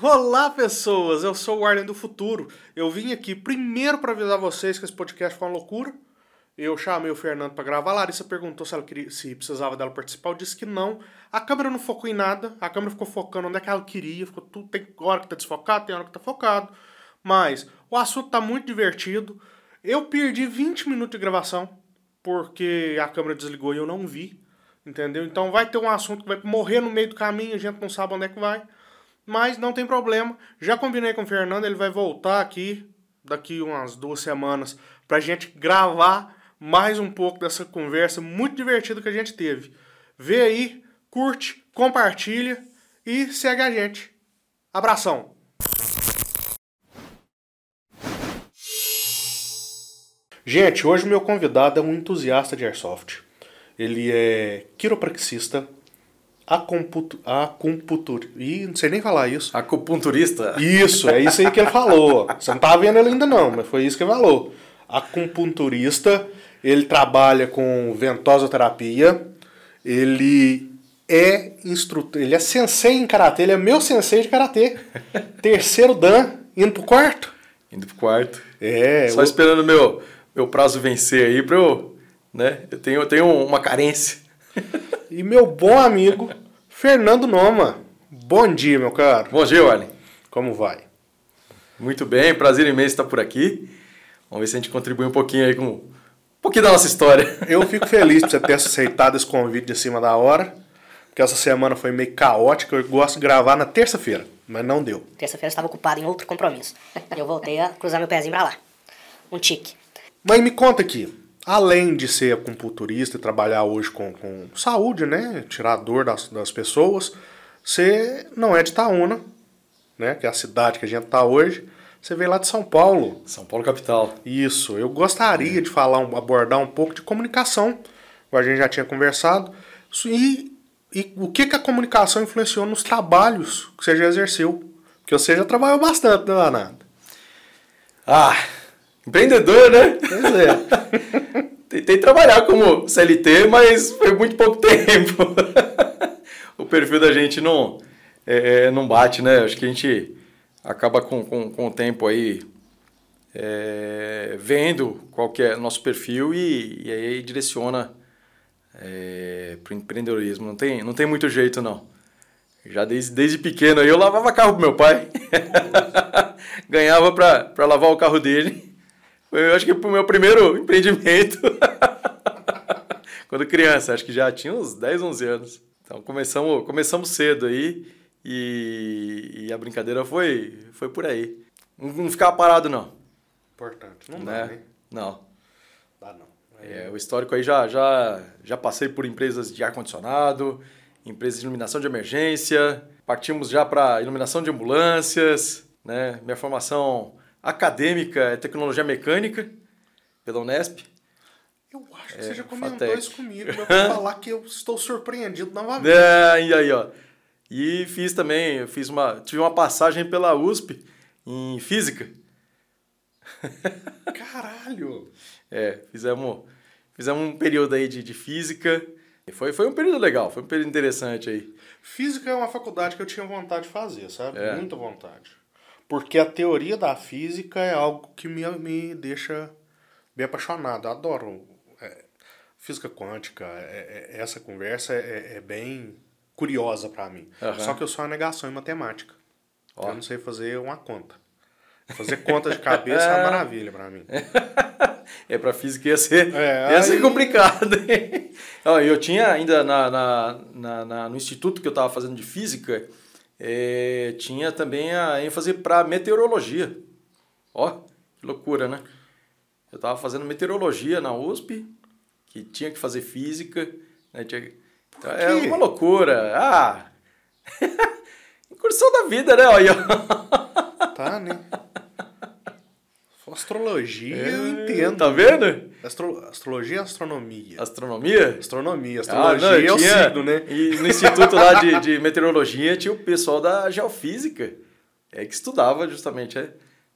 Olá, pessoas! Eu sou o Arlen do Futuro. Eu vim aqui primeiro para avisar vocês que esse podcast foi uma loucura. Eu chamei o Fernando para gravar. A Larissa perguntou se, ela queria, se precisava dela participar. Eu disse que não. A câmera não focou em nada. A câmera ficou focando onde é que ela queria. Ficou tudo, tem hora que tá desfocado, tem hora que tá focado. Mas o assunto tá muito divertido. Eu perdi 20 minutos de gravação porque a câmera desligou e eu não vi. Entendeu? Então vai ter um assunto que vai morrer no meio do caminho, a gente não sabe onde é que vai. Mas não tem problema. Já combinei com o Fernando, ele vai voltar aqui daqui umas duas semanas pra gente gravar mais um pouco dessa conversa muito divertida que a gente teve. Vê aí, curte, compartilha e segue a gente. Abração! Gente, hoje meu convidado é um entusiasta de airsoft. Ele é quiropraxista, acupuntur... Ih, não sei nem falar isso. Acupunturista? Isso, é isso aí que ele falou. Você não tá vendo ele ainda não, mas foi isso que ele falou. Acupunturista, ele trabalha com ventosoterapia, ele é instrutor, ele é sensei em karatê, ele é meu sensei de karatê. Terceiro dan, indo pro quarto. Indo pro quarto. É. Só esperando meu meu prazo vencer aí pra eu, né? Eu tenho, eu tenho uma carência. E meu bom amigo Fernando Noma. Bom dia, meu caro. Bom dia, Arlen. Como vai? Muito bem, prazer imenso estar por aqui. Vamos ver se a gente contribui um pouquinho aí com um pouquinho da nossa história. Eu fico feliz por você ter aceitado esse convite de cima da hora, porque essa semana foi meio caótica. Eu gosto de gravar na terça-feira, mas não deu. Terça-feira eu estava ocupado em outro compromisso. Eu voltei a cruzar meu pezinho pra lá. Um tique. Mas me conta aqui, além de ser acupunturista e trabalhar hoje com, com saúde, né? Tirar a dor das, das pessoas, você não é de Itaúna, né? Que é a cidade que a gente tá hoje. Você veio lá de São Paulo. São Paulo capital. Isso. Eu gostaria de falar, abordar um pouco de comunicação, a gente já tinha conversado. E, e o que, que a comunicação influenciou nos trabalhos que você já exerceu? Porque você já trabalhou bastante, né, Danado? Ah, empreendedor, né? Pois é. Tentei trabalhar como CLT, mas foi muito pouco tempo. o perfil da gente não, é, não bate, né? Acho que a gente acaba com, com, com o tempo aí é, vendo qual que é o nosso perfil e, e aí direciona para o empreendedorismo. Não tem, não tem muito jeito, não. Já desde, desde pequeno eu lavava carro pro meu pai. Ganhava para lavar o carro dele. Foi, Eu acho que pro meu primeiro empreendimento. Quando criança, acho que já tinha uns 10, 11 anos. Então começamos, começamos cedo aí e, e a brincadeira foi, foi por aí. Não, não ficava parado, não. Importante. Não dá, né? né? Não. Dá não. É, o histórico aí já, já, já passei por empresas de ar-condicionado, empresas de iluminação de emergência, partimos já para iluminação de ambulâncias, né? Minha formação acadêmica é tecnologia mecânica pela Unesp. Eu acho que É, você já comentou Fatec. isso comigo. Eu vou falar que eu estou surpreendido novamente. É, e aí, ó. E fiz também, eu fiz uma, tive uma passagem pela USP em física. Caralho! É, fizemos, fizemos um período aí de, de física. E Foi, foi um período legal, foi um período interessante aí. Física é uma faculdade que eu tinha vontade de fazer, sabe? É. Muita vontade. Porque a teoria da física é algo que me, me deixa bem apaixonado. Eu adoro é, física quântica. é- é- essa conversa é, é bem curiosa pra mim. Aham. Só que eu sou uma negação em matemática. Ó. Eu não sei fazer uma conta. Fazer conta de cabeça é uma maravilha pra mim. É, para física ia ser, É, ia ser aí- complicado. eu tinha ainda na, na, na- na- no instituto que eu estava fazendo de física, é, tinha também a ênfase para meteorologia. Ó, que loucura, né? Eu estava fazendo meteorologia na USP, que tinha que fazer física. Né? Tinha... Então, é uma loucura. Ah! Incursão da vida, né? Olha. Tá, né? Astrologia eu entendo. Tá vendo? Astro- astrologia e astronomia. Astronomia? Astronomia. Ah, Astrologia não, é o signo, né? E no instituto lá de, de meteorologia tinha o pessoal da geofísica, é que estudava justamente é,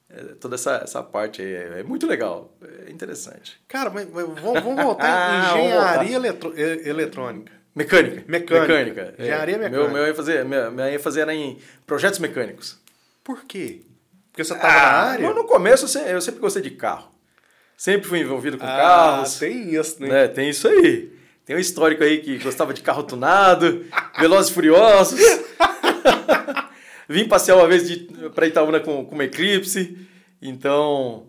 é, toda essa, essa parte aí. É, é muito legal, é interessante. Cara, mas, mas vamos, vamos voltar Ah, engenharia eletro- eletrônica. Mecânica. Mecânica. é. Engenharia Meu, mecânica. meu ênfase, minha, minha ênfase era em projetos mecânicos. Por quê? Porque você tava Ah, na área? no- No começo eu se- eu sempre gostei de carro. Sempre fui envolvido com Ah, carros. tem isso, né? né? Tem isso aí. Tem um histórico aí que gostava de carro tunado, Velozes e Furiosos. Vim passear uma vez pra Itaúna com, com uma Eclipse. Então,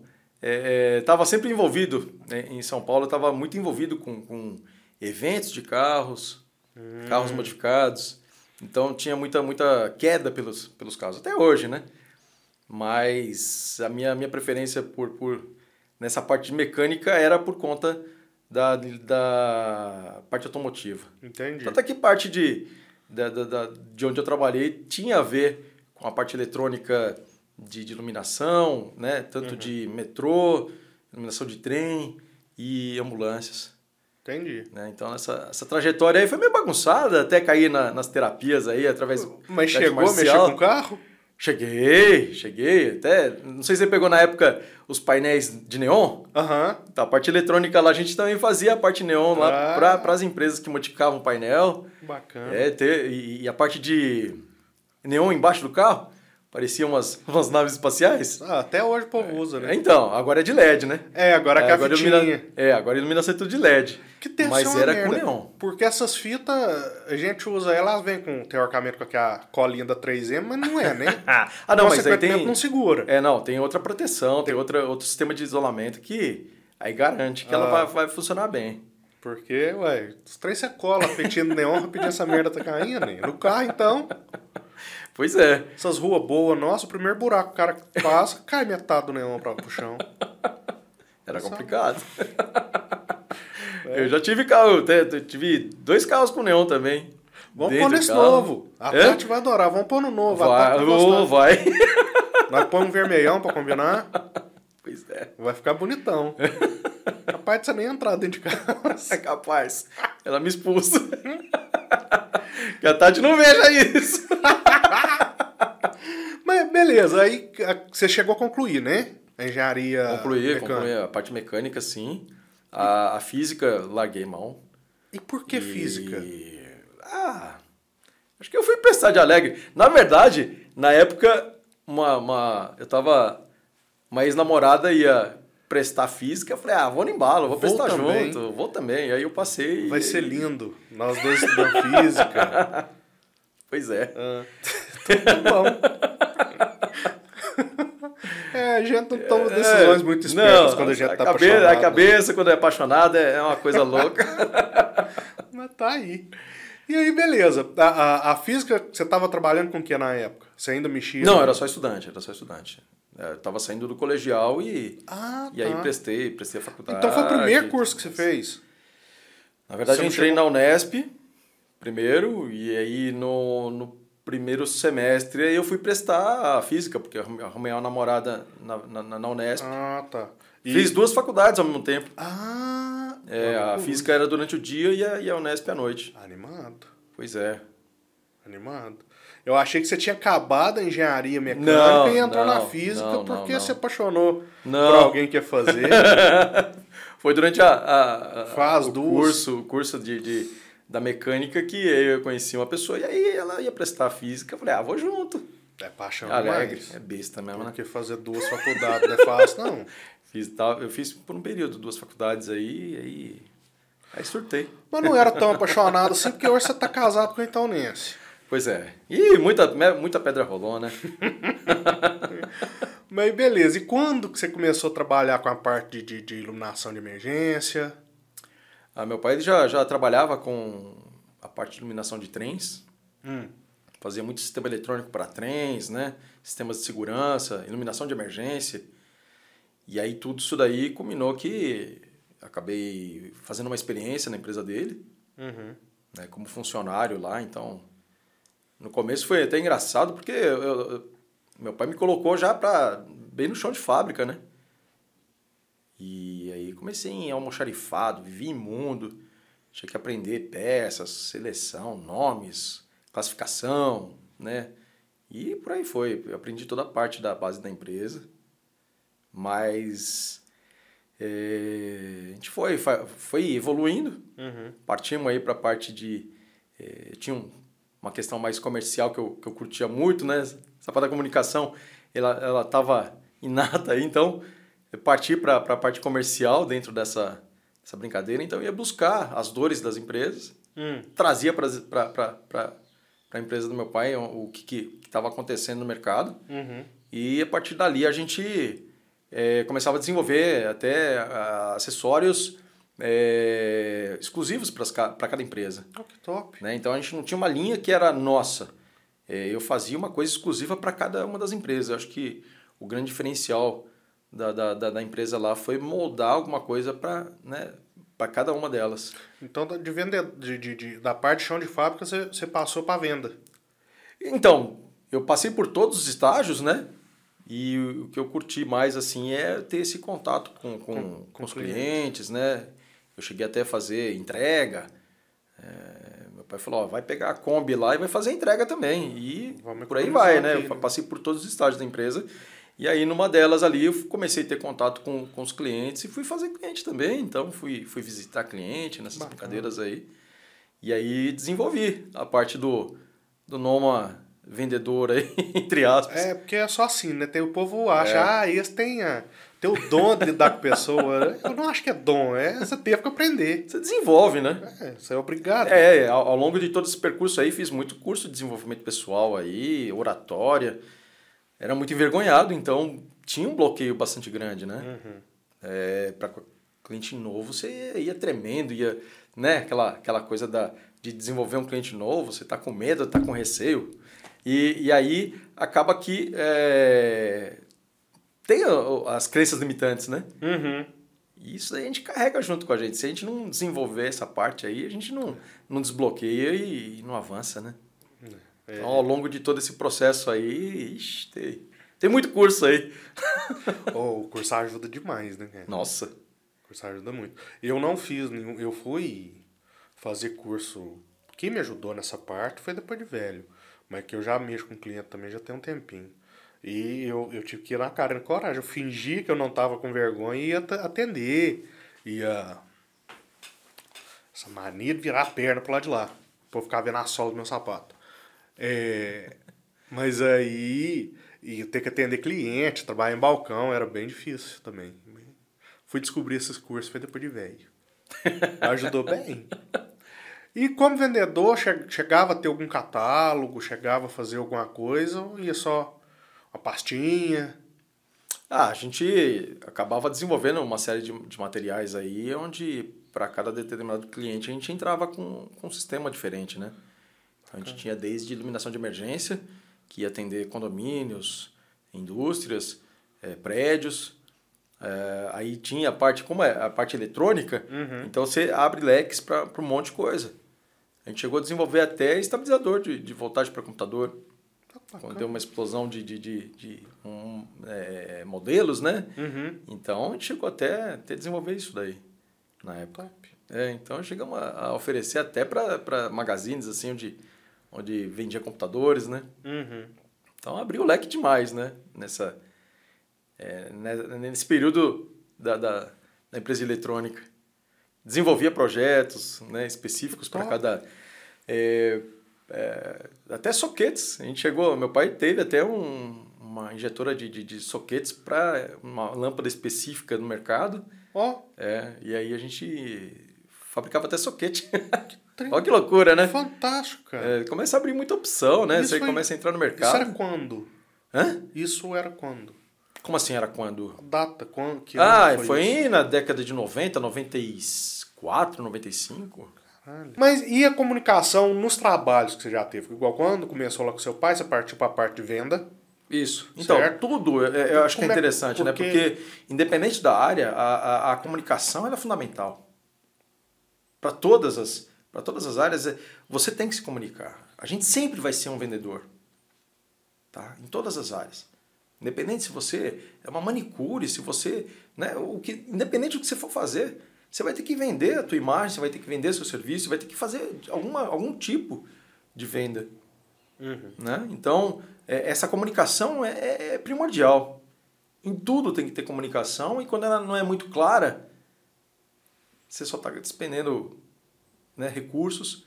estava sempre envolvido. né? Em São Paulo, estava muito envolvido com, com eventos de carros, carros modificados. Então, tinha muita, muita queda pelos, pelos carros. Até hoje, né? Mas a minha, minha preferência por, por nessa parte de mecânica era por conta da, da parte automotiva. Entendi. Tanto é que parte de, da, da, de onde eu trabalhei tinha a ver com a parte eletrônica de, de iluminação, né? tanto de metrô, iluminação de trem e ambulâncias. Entendi. Né? Então essa, essa trajetória aí foi meio bagunçada, até cair na- nas terapias aí através Mas chegou a mexer com o carro? Cheguei, cheguei. Até, não sei se você pegou na época os painéis de neon. Aham. Tá, a parte eletrônica lá, a gente também fazia a parte neon lá Ah. para as empresas que modificavam o painel. Bacana. É, ter, e, e a parte de neon embaixo do carro, parecia umas, umas naves espaciais. Ah, até hoje o povo usa, É, né? então, agora é de LED, né? É, agora que a agora ilumina, é, agora iluminação é tudo de LED. Que deve mas era merda, com neon. Porque essas fitas, a gente usa elas, vem com, teoricamente, com aquela colinha da 3M, mas não é, né? Ah, não, mas aí tem... não segura. É, não, tem outra proteção, tem outra, outro sistema de isolamento que aí garante que ela Ah. vai, vai funcionar bem. Porque, ué, os três você cola, petindo neon, rapidinho essa merda tá caindo, né? No carro, então, Pois é. essas ruas boas, nossa, o primeiro buraco o cara passa, cai metade do neon pra, pro chão. Era complicado. Eu já tive carro, tive dois carros com neon também. Vamos pôr nesse novo. A É? Tati vai adorar, vamos pôr no novo. a Vai, Tati vai. Nós põe um vermelhão pra combinar, Pois é. vai ficar bonitão. Capaz de você nem entrar dentro de casa. É capaz. Ela me expulsa. que a Tati não veja isso. Mas beleza, aí você chegou a concluir, né? A engenharia. Concluí, mecânica. concluí a parte mecânica, sim. A, a física, larguei mão. E por que E- física? Ah, acho que eu fui prestar de alegre. Na verdade, na época, uma, uma, eu tava. Uma ex-namorada ia prestar física. Eu falei, ah, vou no embalo, vou Vou prestar também. junto, vou também. Aí eu passei. Vai e- ser lindo. Nós dois estudando física. Pois é. Ah, tudo bom. É, a gente não toma decisões muito espertas Não, quando a gente tá cabe- apaixonado. A cabeça, quando é apaixonada, é uma coisa louca. Mas tá aí. E aí, beleza. A, a, a física, você tava trabalhando com o que na época? Você ainda mexia? Não, era só estudante, era só estudante. É, Eu tava saindo do colegial e, Ah, e aí tá. prestei, prestei a faculdade. Então foi o primeiro curso que você fez? Na verdade, Você eu entrei chegou- na Unesp primeiro, e aí no, no primeiro semestre aí eu fui prestar a física, porque eu arrumei- uma namorada na, na, na Unesp. Ah, tá. E- Fiz duas faculdades ao mesmo tempo. Ah, É, a olha, física era durante o dia e a, e a Unesp à noite. Animado, Pois é. animado. Eu achei que você tinha acabado a engenharia mecânica Não, e entrou na não, física não, porque se apaixonou por alguém que ia fazer. Foi durante a, a, a- Faz o duas. curso, o curso de, de- da mecânica que eu conheci uma pessoa e aí ela ia prestar física. Eu falei, ah, vou junto. É paixão Alegre. demais. É besta mesmo, né? Porque fazer duas faculdades não é fácil, não. Fiz, eu fiz por um período duas faculdades aí, aí, aí surtei. Mas não era tão apaixonado assim, porque hoje você tá casado com a Itaunense. Pois é. E muita, muita pedra rolou, né? Mas beleza, e quando que você começou a trabalhar com a parte de, de iluminação de emergência? Ah, meu pai ele já, já trabalhava com a parte de iluminação de trens. Hum. Fazia muito sistema eletrônico para trens, né? Sistemas de segurança, iluminação de emergência. E aí tudo isso daí culminou que acabei fazendo uma experiência na empresa dele, Uhum. né, como funcionário lá. Então, no começo foi até engraçado porque eu- eu- meu pai me colocou já para bem no chão de fábrica, né? E aí comecei em almoxarifado, vivi imundo, tinha que aprender peças, seleção, nomes, classificação, né? E por aí foi. Eu aprendi toda a parte da base da empresa, mas eh, a gente foi, foi evoluindo. Uhum. Partimos aí para a parte de. eh, tinha um- uma questão mais comercial que eu, que eu curtia muito, né? essa parte da comunicação, ela estava inata aí, então eu parti para a parte comercial dentro dessa, dessa brincadeira, então eu ia buscar as dores das empresas, Hum. trazia para a empresa do meu pai o, o que estava acontecendo no mercado, Uhum. e a partir dali a gente é, começava a desenvolver até ah, acessórios é, exclusivos para cada empresa. Oh, que top. Né? Então a gente não tinha uma linha que era nossa. É, eu fazia uma coisa exclusiva para cada uma das empresas. Eu acho que o grande diferencial da, da, da, da empresa lá foi moldar alguma coisa para né, cada uma delas. Então, de vender, de, de, de- da parte de chão de fábrica, você, você passou para venda. Então, eu passei por todos os estágios, né? E o que eu curti mais, assim, é ter esse contato com, com, Com- com os com clientes, né? Eu cheguei até a fazer entrega. É, meu pai falou, ó, vai pegar a Kombi lá e vai fazer entrega também. E Vamos por aí vai, né? aqui, Eu né? passei por todos os estágios da empresa. E aí, numa delas ali, eu comecei a ter contato com, com os clientes e fui fazer cliente também. Então, fui, fui visitar cliente nessas Bacana. brincadeiras aí. E aí, desenvolvi a parte do, do Noma vendedor aí, entre aspas. É, porque é só assim, né? Tem o povo acha, ah, esse tem, a, tem o dom de lidar com pessoa. Eu não acho que é dom, é você teve que aprender. Você desenvolve, né? É, você é obrigado. É, ao, ao longo de todo esse percurso aí, fiz muito curso de desenvolvimento pessoal aí, oratória. Era muito envergonhado, então tinha um bloqueio bastante grande, né? Uhum. É, para cliente novo, você ia, ia tremendo, ia, né? Aquela, aquela coisa da, de desenvolver um cliente novo, você tá com medo, tá com receio. E, e aí acaba que é, tem as crenças limitantes, né? Uhum. E isso aí a gente carrega junto com a gente. Se a gente não desenvolver essa parte aí, a gente não, não desbloqueia e, não avança, né? É. Então, ao longo de todo esse processo aí, ixi, tem, tem muito curso aí. Oh, o curso ajuda demais, né, cara? Nossa. O curso ajuda muito. Eu não fiz nenhum. Eu fui fazer curso. Quem me ajudou nessa parte foi depois de velho. Mas que eu já mexo com cliente também já tem um tempinho. E eu, eu tive que ir na cara na coragem. Eu fingi que eu não tava com vergonha e ia at- atender. Ia. Essa mania de virar a perna pro lado de lá. Pra eu ficar vendo a sola do meu sapato. É, mas aí. E ter que atender cliente, trabalhar em balcão, era bem difícil também. Fui descobrir esses cursos, foi depois de velho. Ajudou bem. E como vendedor, che- chegava a ter algum catálogo, chegava a fazer alguma coisa, ia só uma pastinha? Ah, a gente acabava desenvolvendo uma série de, de materiais aí, onde para cada determinado cliente a gente entrava com, com um sistema diferente, né? Então, a gente tinha desde iluminação de emergência, que ia atender condomínios, indústrias, eh, prédios. Eh, aí tinha a parte, como é a parte eletrônica, então você abre leques para um monte de coisa. A gente chegou a desenvolver até estabilizador de, de voltagem para computador. Quando deu uma explosão de, de, de, de, um, é, modelos, né? Uhum. Então a gente chegou até, até desenvolver isso daí na época. É, então chegamos a, a oferecer até para magazines assim onde, onde vendia computadores, né? Uhum. Então abriu o leque demais, né? Nessa, é, ne- nesse período da, da, da empresa eletrônica. Desenvolvia projetos né, específicos para cada. é, é, até soquetes. A gente chegou, meu pai teve até um, uma injetora de, de, de soquetes para uma lâmpada específica no mercado. Ó, É, e aí a gente fabricava até soquete. Olha que loucura, né? fantástico, cara. É, começa a abrir muita opção, né? Isso Você foi- começa a entrar no Isso mercado. era quando? Hã? Isso era quando? Como assim era quando? A data, quando? Que ah, foi, isso? na década de 90, 94, 95. Caralho. Mas e a comunicação nos trabalhos que você já teve? Igual quando começou lá com seu pai, você partiu para a parte de venda. Isso. Então, Certo. tudo é- eu acho que é Como é- interessante, né? porque- Porque, independente da área, a, a, a comunicação é fundamental. Para todas as para todas as áreas, é- você tem que se comunicar. A gente sempre vai ser um vendedor. Tá? Em todas as áreas. Independente se você é uma manicure, se você, né, o que, independente do que você for fazer, você vai ter que vender a tua imagem, você vai ter que vender seu serviço, você vai ter que fazer alguma, algum tipo de venda. Né? Então, é, essa comunicação é, é primordial. Em tudo tem que ter comunicação e quando ela não é muito clara, você só está despendendo né, recursos,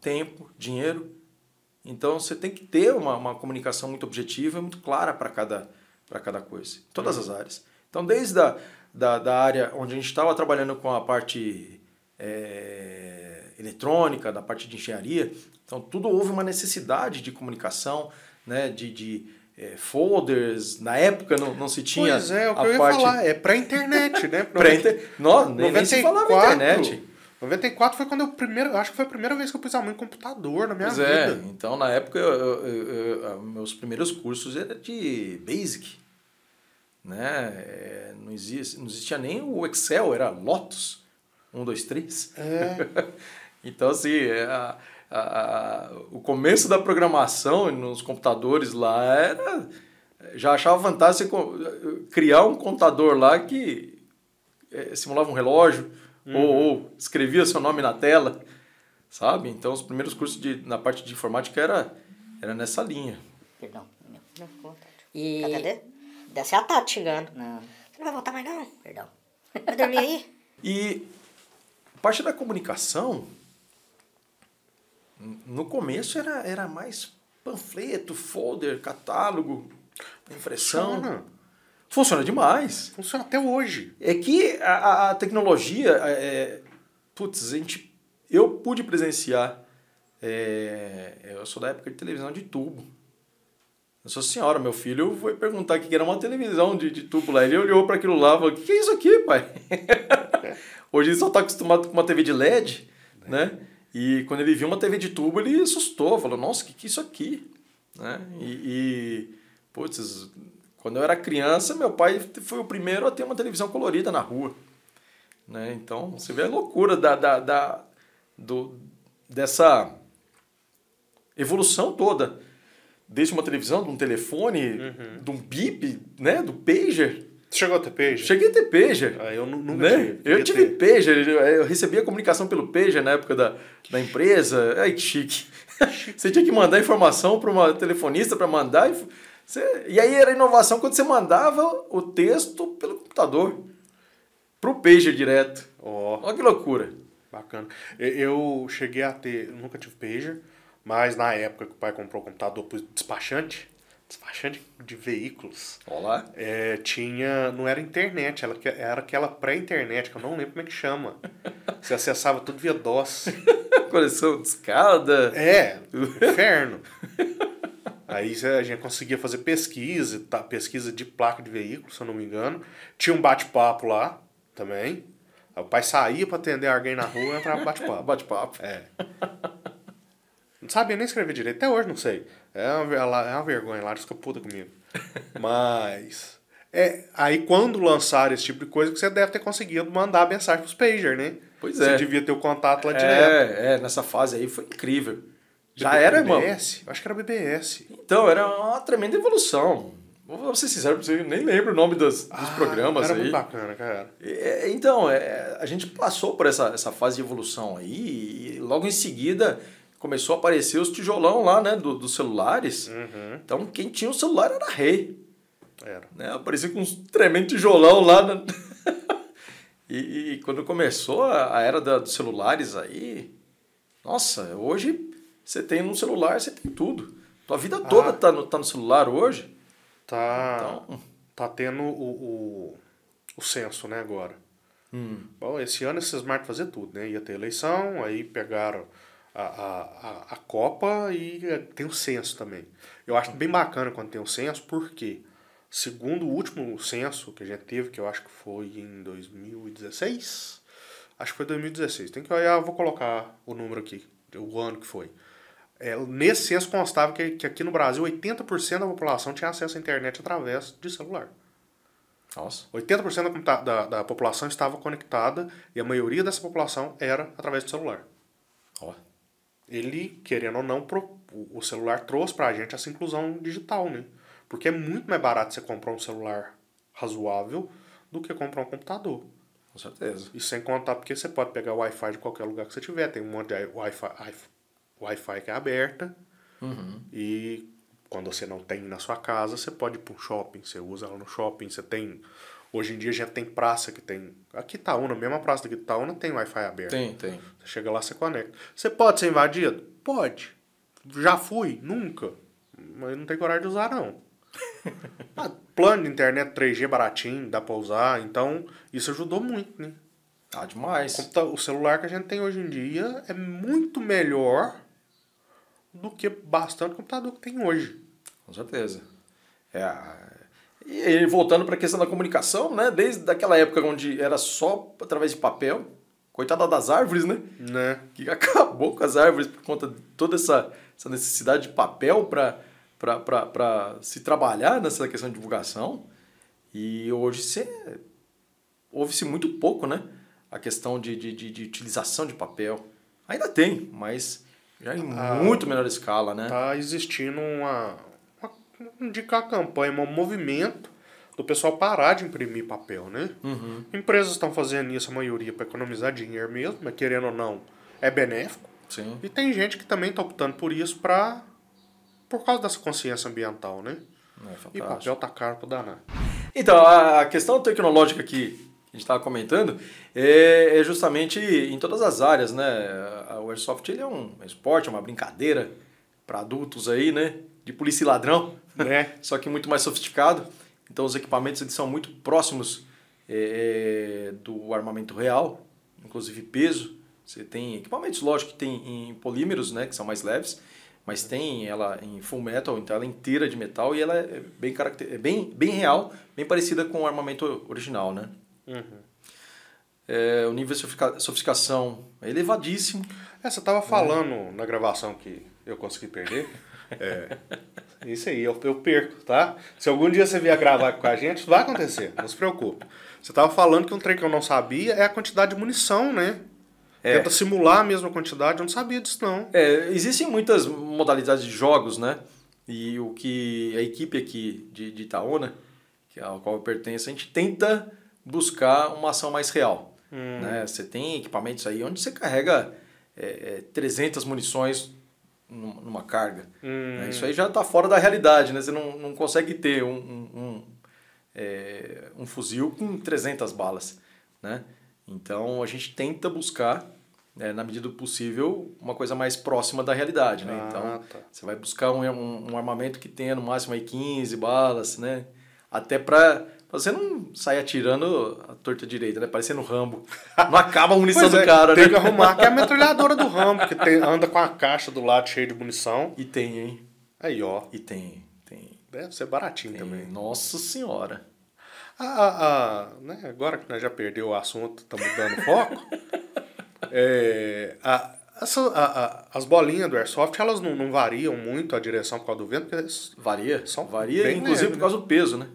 tempo, dinheiro Então você tem que ter uma, uma comunicação muito objetiva e muito clara para cada, cada coisa, em todas as áreas. Então, desde a da, da área onde a gente estava trabalhando com a parte é, eletrônica, da parte de engenharia, então tudo houve uma necessidade de comunicação, né, de, de é, folders, na época não, não se tinha. Pois é, o que eu ia parte... falar, é pré-internet, né? pré-internet. Não, nem, 94, nem se falava internet. 94 foi quando eu primeiro, acho que foi a primeira vez que eu pus a mão em computador na minha pois vida. É, então na época eu, eu, eu, meus primeiros cursos eram de Basic. Né? É, não, existia, não existia nem o Excel, era Lotus. Um, dois, três. É. então, assim, é, a, a, a, o começo da programação nos computadores lá era. Já achava fantástico criar um computador lá que é, simulava um relógio uhum. ou, ou, escrevia seu nome na tela, sabe? Então, os primeiros cursos de, na parte de informática era, era nessa linha. Perdão. Não, e... Cadê? Deve ser a Tati xingando. Não. Você não vai voltar mais não? Perdão. Vai dormir aí? E parte da comunicação, no começo era, era mais panfleto, folder, catálogo, impressão. Funciona. Funciona demais. Funciona até hoje. É que a, a tecnologia, é, é, putz, a gente, eu pude presenciar, é, eu sou da época de televisão de tubo. Nossa senhora, meu filho foi perguntar o que era uma televisão de, de tubo lá. Ele olhou para aquilo lá e falou: O que, que é isso aqui, pai? Hoje ele só está acostumado com uma TV de LED, é. né? E quando ele viu uma TV de tubo, ele assustou, falou: Nossa, o que, que é isso aqui? Né? E, e, putz, quando eu era criança, meu pai foi o primeiro a ter uma televisão colorida na rua. Né? Então, você vê a loucura da, da, da, do, dessa evolução toda desde uma televisão, de um telefone, uhum. de um bip, né? Do pager. Você chegou a ter pager? Cheguei a ter pager. Ah, eu nunca né? tive. Eu tive ter. pager, eu recebia comunicação pelo pager na época da, da empresa. Ai, que chique. você tinha que mandar informação para uma telefonista para mandar. E, você, e aí era inovação quando você mandava o texto pelo computador. Pro pager direto. Oh. Olha que loucura. Bacana. Eu cheguei a ter, nunca tive pager. Mas na época que o pai comprou o computador para despachante, despachante de veículos. Olá. É, tinha. Não era internet, ela, era aquela pré-internet, que eu não lembro como é que chama. Você acessava tudo via DOS. Coleção de escada. É, inferno. Aí a gente conseguia fazer pesquisa, tá, pesquisa de placa de veículo, se eu não me engano. Tinha um bate-papo lá também. O pai saía para atender alguém na rua e entrava bate-papo. bate-papo. É. Não sabia nem escrever direito, até hoje não sei. É uma, é uma vergonha, lá fica puta comigo. Mas. É, aí quando lançaram esse tipo de coisa, que você deve ter conseguido mandar mensagem pros pager, né? Pois você é. Você devia ter o contato lá é, direto. É, nessa fase aí foi incrível. Já BB, era, irmão? BBS? Acho que era BBS. Então, era uma tremenda evolução. Vou ser sincero pra você, nem lembro o nome dos, dos ah, programas era aí. Muito bacana, cara. É, então, é, a gente passou por essa, essa fase de evolução aí e logo em seguida começou a aparecer os tijolão lá, né, do, dos celulares. Uhum. Então, quem tinha o celular era rei. Era. Né? Aparecia com uns tremendo tijolão lá. Né? e, e, quando começou a, a era da, dos celulares aí, nossa, hoje você tem no celular, você tem tudo. Tua vida toda ah, tá, no, tá no celular hoje. Tá, então, tá tendo o, o, o censo, né, agora. Hum. Bom, esse ano esses smart fazer tudo, né? Ia ter eleição, aí pegaram a, a, a Copa e tem o censo também. Eu acho bem bacana quando tem o censo, porque segundo o último censo que a gente teve, que eu acho que foi em 2016, acho que foi 2016, tem que olhar, vou colocar o número aqui, o ano que foi. É, nesse censo constava que, que aqui no Brasil 80% da população tinha acesso à internet através de celular. Nossa. 80% da, da, da população estava conectada e a maioria dessa população era através do celular. Ó. Oh ele, querendo ou não, o celular trouxe para a gente essa inclusão digital, né? Porque é muito mais barato você comprar um celular razoável do que comprar um computador. Com certeza. E sem contar porque você pode pegar o Wi-Fi de qualquer lugar que você tiver. Tem um monte de Wi-Fi Wi que é aberta. Uhum. E quando você não tem na sua casa, você pode ir para um shopping. Você usa ela no shopping. Você tem Hoje em dia já tem praça que tem. Aqui Itaúna, mesma praça daqui Itaúna tem Wi-Fi aberto. Tem, tem. Você chega lá, você conecta. Você pode ser invadido? Pode. Já fui? Nunca. Mas não tem coragem de usar, não. ah, plano de internet 3G baratinho, dá pra usar. Então, isso ajudou muito, né? Ah, demais. O celular que a gente tem hoje em dia é muito melhor do que bastante computador que tem hoje. Com certeza. É, e voltando para a questão da comunicação, né? Desde aquela época onde era só através de papel, coitada das árvores, né? Né? Que acabou com as árvores por conta de toda essa, essa necessidade de papel para se trabalhar nessa questão de divulgação. E hoje ouve-se muito pouco, né? A questão de, de, de, de, utilização de papel. Ainda tem, mas já em ah, muito menor escala, né? Tá existindo uma, indicar a campanha, um movimento do pessoal parar de imprimir papel, né? Uhum. Empresas estão fazendo isso, a maioria, para economizar dinheiro mesmo, mas querendo ou não, é benéfico. Sim. E tem gente que também está optando por isso para por causa dessa consciência ambiental, né? É e papel tá caro para danar. Então, a questão tecnológica que a gente estava comentando é, é, justamente em todas as áreas, né? O Airsoft ele é um esporte, é uma brincadeira para adultos aí, né? De polícia e ladrão né? Só que muito mais sofisticado. Então os equipamentos eles são muito próximos é, do armamento real, inclusive peso. Você tem equipamentos, lógico, que tem em polímeros, né, que são mais leves, mas tem ela em full metal, então ela é inteira de metal e ela é bem, caracter... é bem, bem real, bem parecida com o armamento original, né? Uhum. É, o nível de sofisticação é elevadíssimo. É, você estava falando na gravação que eu consegui perder. É, isso aí, eu, eu perco, tá? Se algum dia você vier gravar com a gente, vai acontecer, não se preocupe. Você tava falando que um trem que eu não sabia é a quantidade de munição, né? É. Tenta simular a mesma quantidade, eu não sabia disso não. É, existem muitas modalidades de jogos, né? E o que a equipe aqui de, de Itaúna, que é ao qual eu pertenço, a gente tenta buscar uma ação mais real. Hum. Né? Você tem equipamentos aí onde você carrega é, 300 é, munições numa carga. Hum. Né? Isso aí já está fora da realidade, né? Você não, não consegue ter um, um, um, é, um fuzil com 300 balas, né? Então a gente tenta buscar, né, na medida do possível, uma coisa mais próxima da realidade, né? Ah, então tá. você vai buscar um, um, um, armamento que tenha no máximo aí 15 balas, né? Até para você não sai atirando a torta direita, né? Parecendo Rambo. Não acaba a munição do é, cara, tem né? Tem que arrumar que é a metralhadora do Rambo, que tem, anda com a caixa do lado cheia de munição. E tem, hein? Aí, ó. E tem, tem. Deve ser baratinho tem. também. Nossa senhora. Ah, ah, ah, né? Agora que nós já perdeu o assunto, estamos dando foco. é, a, essa, a, a, as bolinhas do Airsoft, elas não, não variam muito a direção por causa do vento? Porque Varia. São Varia, inclusive leve, por causa né? do peso, né?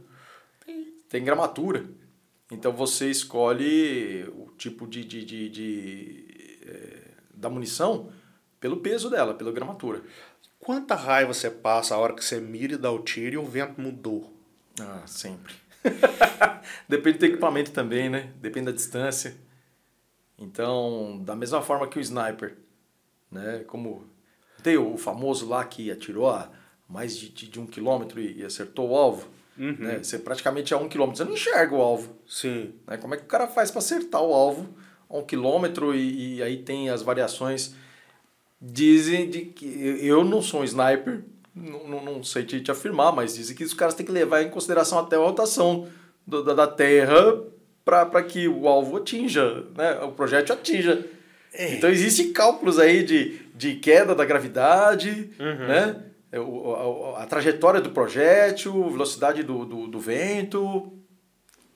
Tem gramatura. Então você escolhe o tipo de, de, de, de é, da munição pelo peso dela, pela gramatura. Quanta raiva você passa a hora que você mira e dá o tiro e o vento mudou? Ah, sempre. Depende do equipamento também, né? Depende da distância. Então, da mesma forma que o sniper, né? Como tem o famoso lá que atirou a mais de, de, de um quilômetro e acertou o alvo. Uhum. Né? Você praticamente a um quilômetro, você não enxerga o alvo. Sim. Né? Como é que o cara faz para acertar o alvo a um quilômetro e, e, aí tem as variações. Dizem de que eu não sou um sniper, não, não, não sei te, te, afirmar, mas dizem que os caras têm que levar em consideração até a rotação do, da, da Terra para que o alvo atinja, né? o projétil atinja. É. Então existem cálculos aí de, de queda da gravidade, uhum. né? É, a, trajetória do projétil, velocidade do, do, do, vento,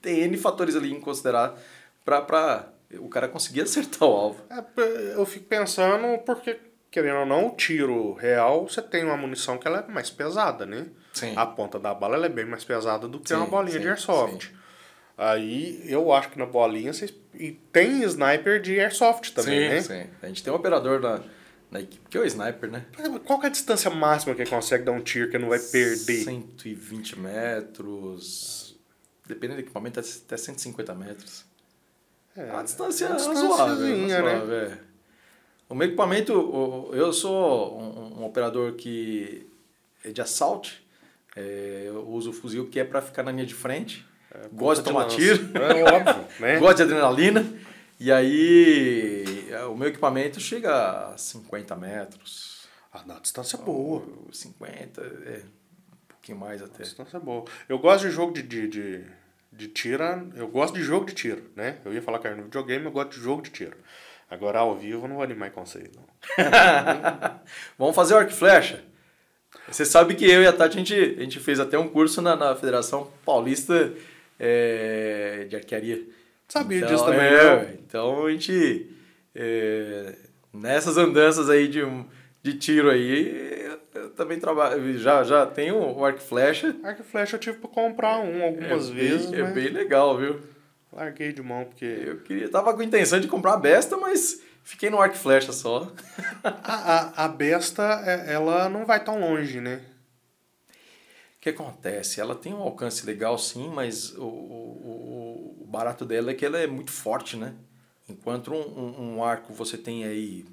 tem N fatores ali em considerar para o cara conseguir acertar o alvo. É, eu fico pensando porque, querendo ou não, o tiro real, você tem uma munição que ela é mais pesada, né? Sim. A ponta da bala é bem mais pesada do que sim, uma bolinha sim, de airsoft. Sim. Aí eu acho que na bolinha vocês... E tem sniper de airsoft também, sim, né? Sim, A gente tem um operador na na equipe, que é o sniper, né? Qual é a distância máxima que ele consegue dar um tiro que não vai perder? 120 metros. Dependendo do equipamento, até 150 metros. É, a distância é razoável. Né? É. O meu equipamento, eu sou um, um operador que é de assalto. É, eu uso o fuzil que é para ficar na linha de frente. É, gosto de tomar tiro. É óbvio, né? gosto de adrenalina. E aí, o meu equipamento chega a 50 metros. Ah, não, a distância é boa. 50, é, um pouquinho mais A até. distância é boa. Eu gosto de jogo de, de, de, de tiro, eu gosto de jogo de tiro, né? Eu ia falar que era no videogame, eu gosto de jogo de tiro. Agora, ao vivo, eu não vou animar com vocês, não. Vamos fazer arco e flecha? Você sabe que eu e a Tati, a gente, a gente fez até um curso na, na Federação Paulista é, de Arquearia. Sabia Então, disso também, é. Então a gente, é, nessas andanças aí de, de tiro aí, eu também trabalho, já, já tenho o arco e flecha. Arco e flecha eu tive pra comprar um algumas é vezes, bem, é mas bem legal, viu? larguei de mão, porque Eu queria, tava com a intenção de comprar a besta, mas fiquei no arco e flecha só. a, a, a besta, é- ela não vai tão longe, né? O que acontece? Ela tem um alcance legal sim, mas o, o, o barato dela é que ela é muito forte, né? Enquanto um, um, arco você tem aí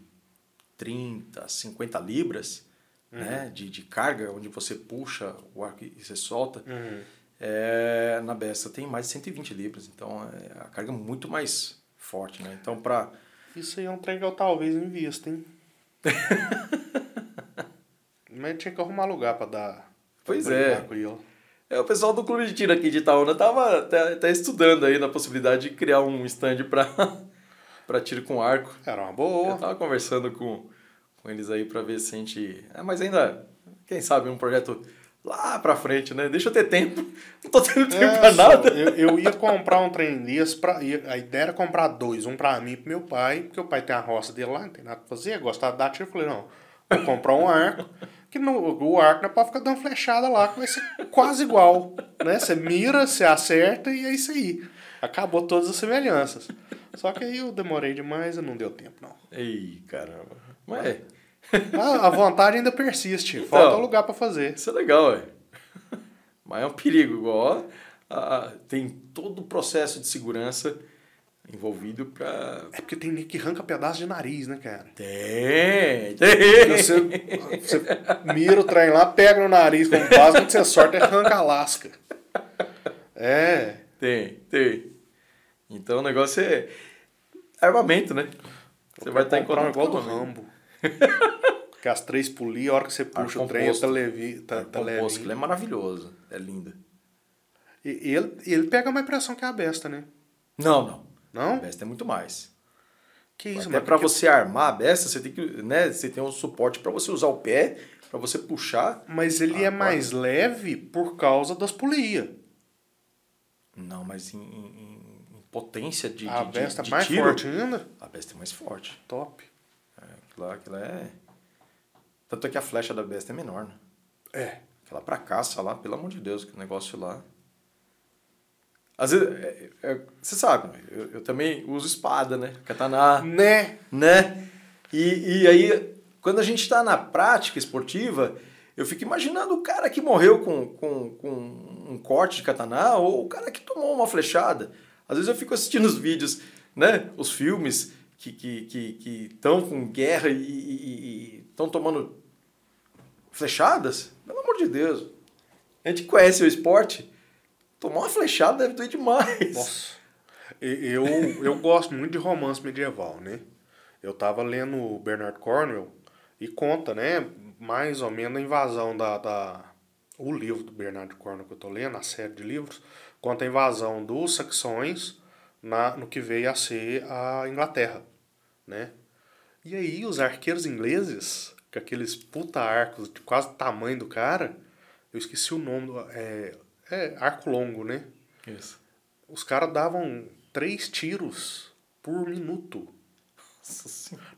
30, 50 libras né? de, de carga, onde você puxa o arco e você solta, é, na besta tem mais de 120 libras, então é, a carga é muito mais forte, né? Então para Isso aí é um trem que eu talvez invista, hein? Mas tinha que arrumar lugar pra dar. pra Pois é. É, o pessoal do clube de tiro aqui de Itaúna tava até, até estudando aí na possibilidade de criar um stand para para tiro com arco. Era uma Eu boa. tava conversando com, com eles aí para ver se a gente. É, mas ainda, quem sabe, um projeto lá pra frente, né? Deixa eu ter tempo. Não tô tendo tempo É, pra só, nada. Eu, eu ia comprar um trem desse, pra, a ideia era comprar dois, um pra mim e pro meu pai, porque o pai tem a roça dele lá, não tem nada pra fazer, gostava de dar tiro. Eu falei, não, vou comprar um arco, que no, o arco não é pra ficar dando flechada lá, que vai ser quase igual, né? Você mira, você acerta e é isso aí. Acabou todas as semelhanças. Só que aí eu demorei demais e não deu tempo, não. Ei, caramba. Mas é, A, a vontade ainda persiste, falta Então. lugar pra fazer. isso é legal, ué. Mas é um perigo, igual. ó, a- tem todo o processo de segurança envolvido pra. É porque tem que arranca pedaço de nariz, né, cara? Tem, tem. Você, você mira o trem lá, pega no nariz como base, quando você sorte, arranca a lasca. É. Tem, tem. Então o negócio é armamento, né? Você vai estar contato igual do. Rambo. Que as três polia, a hora que você puxa o trem, tá levi, tá, tá composto, ele é maravilhoso. É lindo. E ele, ele pega mais pressão que a besta, né? Não, não. A Não? besta é muito mais. Que isso, Até para porque- você armar a besta, você tem que, né, você tem um suporte para você usar o pé, para você puxar. Mas ele é mais leve por causa das polias. Não, mas em potência de, A de, besta de mais tiro, forte ainda? A besta é mais forte. Top. É, aquilo, aquilo é. Tanto é que a flecha da besta é menor, né? É. Aquela pra caça lá, pelo amor de Deus, que negócio lá. Às vezes, é- é- você sabe, eu, eu também uso espada, né? Katana, Né? né? E, e aí, quando a gente está na prática esportiva, eu fico imaginando o cara que morreu com, com, com um corte de katana ou o cara que tomou uma flechada. Às vezes eu fico assistindo os vídeos, né? Os filmes que estão que, que, que com guerra e estão tomando flechadas. Pelo amor de Deus. A gente conhece o esporte. Tomar uma flechada deve doer demais. Nossa. Eu, eu gosto muito de romance medieval, né? Eu tava lendo o Bernard Cornwell e conta, né? Mais ou menos a invasão da, da... O livro do Bernard Cornwell que eu tô lendo, a série de livros, conta a invasão dos saxões na, no que veio a ser a Inglaterra, né? E aí os arqueiros ingleses, com aqueles puta arcos de quase tamanho do cara, eu esqueci o nome, do- é, é arco longo, né? Isso. Os caras davam três tiros por minuto.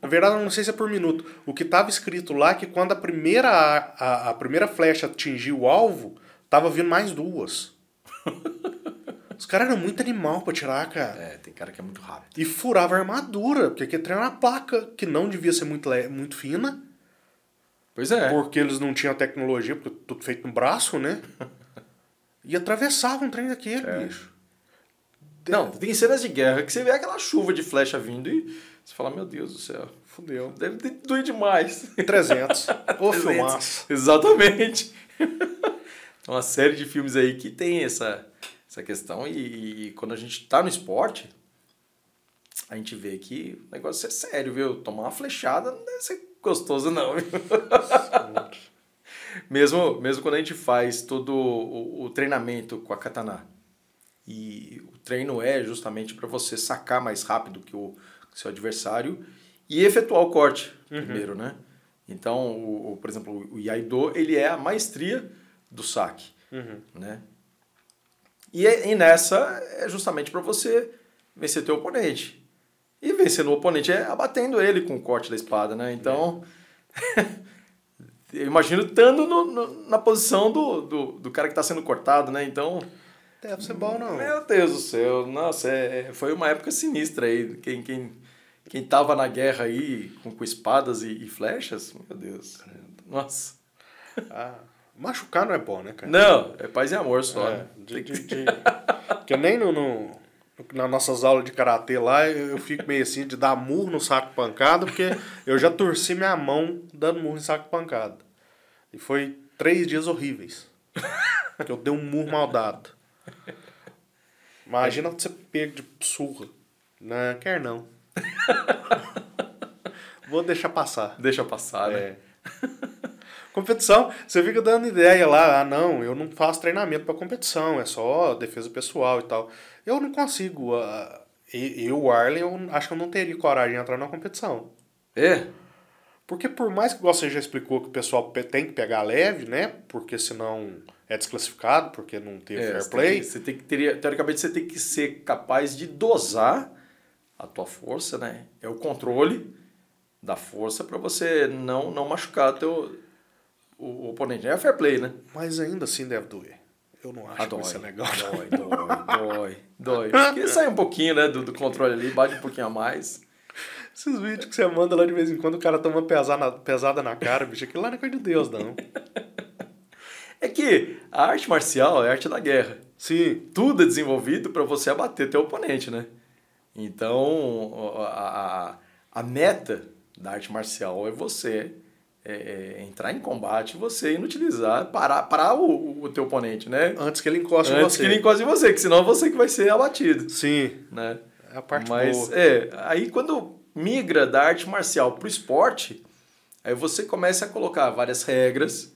Na verdade, eu não sei se é por minuto. O que estava escrito lá é que quando a primeira, a, a primeira flecha atingiu o alvo, tava vindo mais duas. Os caras eram muito animal pra tirar, cara. É, tem cara que é muito rápido. E furava a armadura, porque aqui treina uma placa que não devia ser muito, muito fina, Pois é. porque eles não tinham tecnologia, porque tudo feito no braço, né? E atravessava um trem daquele, É. bicho. Não, tem cenas de guerra que você vê aquela chuva de flecha vindo e você fala, meu Deus do céu, Fudeu. deve ter doer demais. 300. Ô, 300. filmaço. Exatamente. Uma série de filmes aí que tem essa, essa questão e, e quando a gente tá no esporte, a gente vê que o negócio é sério, viu? Tomar uma flechada não deve ser gostoso não. mesmo, mesmo quando a gente faz todo o, o treinamento com a katana. E o treino é justamente para você sacar mais rápido que o seu adversário e efetuar o corte uhum. primeiro, né? Então, o, o, por exemplo, o Iaido, ele é a maestria do saque, uhum. né? E, é, e nessa é justamente para você vencer teu oponente. E vencendo o oponente é abatendo ele com o corte da espada, né? Então, é. eu imagino estando no, no, na posição do, do, do cara que está sendo cortado, né? Então... Deve ser bom, não. Meu Deus do céu. Nossa, é, é, foi uma época sinistra aí. Quem, quem, quem tava na guerra aí com, com espadas e, e flechas, meu Deus. Nossa. Ah, machucar não é bom, né, cara? Não, é paz e amor só. É, né? de, de, de... que nem no, no, nas nossas aulas de karatê lá, eu, eu fico meio assim de dar murro no saco pancada, porque eu já torci minha mão dando murro em saco pancada. E foi três dias horríveis. que eu dei um murro mal dado. Imagina você pego de surra. Não, quer não. Vou deixar passar. Deixa passar, né? Competição, você fica dando ideia lá, ah não, eu não faço treinamento para competição, é só defesa pessoal e tal. Eu não consigo, uh, eu, o Arlen, eu acho que eu não teria coragem de entrar na competição. É? Porque por mais que você já explicou que o pessoal tem que pegar leve, né? Porque senão é desclassificado, porque não teve é, fair play. Você tem que, teria, teoricamente, você tem que ser capaz de dosar a tua força, né? É o controle da força para você não, não machucar teu, o oponente. É fair play, né? Mas ainda assim deve doer. Eu não acho ah, dói, que isso é legal. Dói, dói, dói, dói. Porque sai um pouquinho, né, do, do controle ali, bate um pouquinho a mais. Esses vídeos que você manda lá de vez em quando, o cara toma pesada na, pesada na cara, bicho. Aquilo lá não é coisa de Deus, não. É que a arte marcial é a arte da guerra. Sim. Tudo é desenvolvido para você abater teu oponente, né? Então, a, a, a meta da arte marcial é você é, é, entrar em combate, você inutilizar, parar, parar o, o teu oponente, né? Antes que ele encoste em você. Antes que ele encoste em você, que senão é você que vai ser abatido. Sim. Né? É a parte Mas, boa. é, aí quando migra da arte marcial para o esporte, aí você começa a colocar várias regras,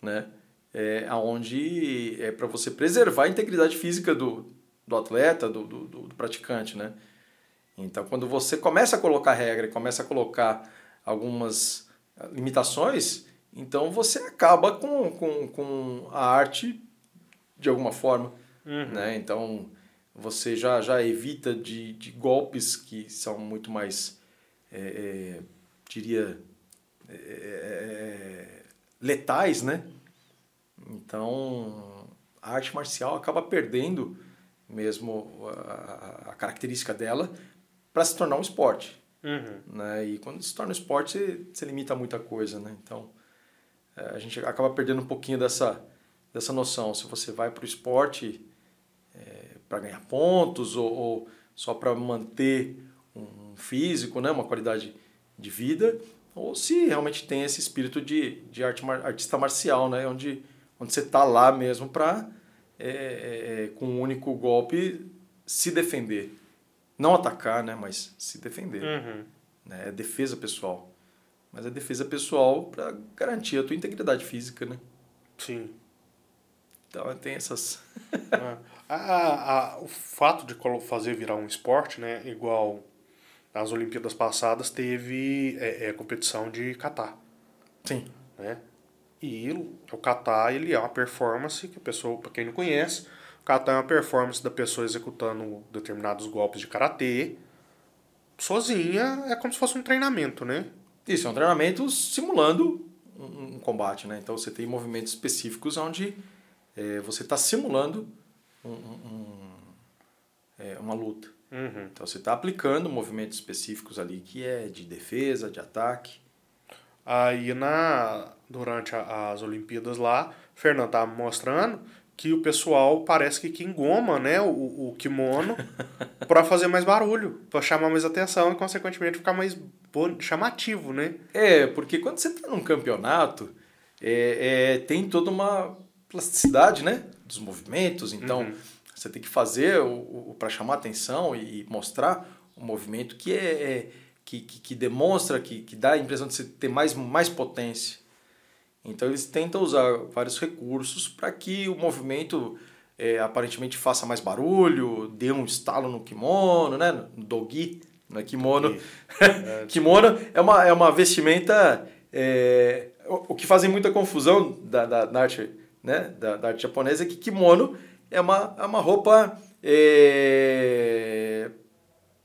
né? É, onde é para você preservar a integridade física do, do atleta, do, do, do, praticante, né? Então, quando você começa a colocar regra, começa a colocar algumas limitações, então você acaba com, com, com a arte de alguma forma. Uhum. Né? Então você já, já evita de, de golpes que são muito mais, é, é, diria, é, é, letais, né? Então a arte marcial acaba perdendo mesmo a, a característica dela para se tornar um esporte. Uhum. Né? E quando se torna esporte, você, você limita muita coisa, né? Então, é, a gente acaba perdendo um pouquinho dessa, dessa noção. Se você vai para o esporte é, para ganhar pontos ou, ou só para manter um físico, né? uma qualidade de vida, ou se realmente tem esse espírito de, de arte, artista marcial, né? onde, onde você está lá mesmo para, é, é, é, com um único golpe, se defender. Não atacar, né? Mas se defender. Uhum. Né? É defesa pessoal. Mas é defesa pessoal para garantir a tua integridade física, né? Sim. Então tem essas... é. a, a, o fato de fazer virar um esporte, né? Igual nas Olimpíadas passadas teve é, é competição de catar. Sim. Né? E o catar, ele é uma performance que a pessoa, para quem não conhece, Kata é uma performance da pessoa executando determinados golpes de karatê. Sozinha é como se fosse um treinamento, né? Isso, é um treinamento simulando um, combate, né? Então você tem movimentos específicos onde é, você está simulando um, um, é, uma luta. Uhum. Então você está aplicando movimentos específicos ali que é de defesa, de ataque. Aí na durante a, as Olimpíadas lá, Fernando estava mostrando que o pessoal parece que, que engoma né, o, o kimono para fazer mais barulho, para chamar mais atenção e, consequentemente, ficar mais chamativo, né? É, porque quando você está num campeonato, é, é, tem toda uma plasticidade, né? Dos movimentos, então uhum. você tem que fazer o, o para chamar atenção e mostrar o movimento que é, é, que, que, que demonstra, que, que dá a impressão de você ter mais, mais potência. Então eles tentam usar vários recursos para que o movimento é, aparentemente faça mais barulho, dê um estalo no kimono, né? No dogi, não é kimono. É, kimono é uma, é uma vestimenta. É, o, que fazem muita confusão da, da, da arte, né? da, da arte japonesa é que kimono é uma, é uma roupa é,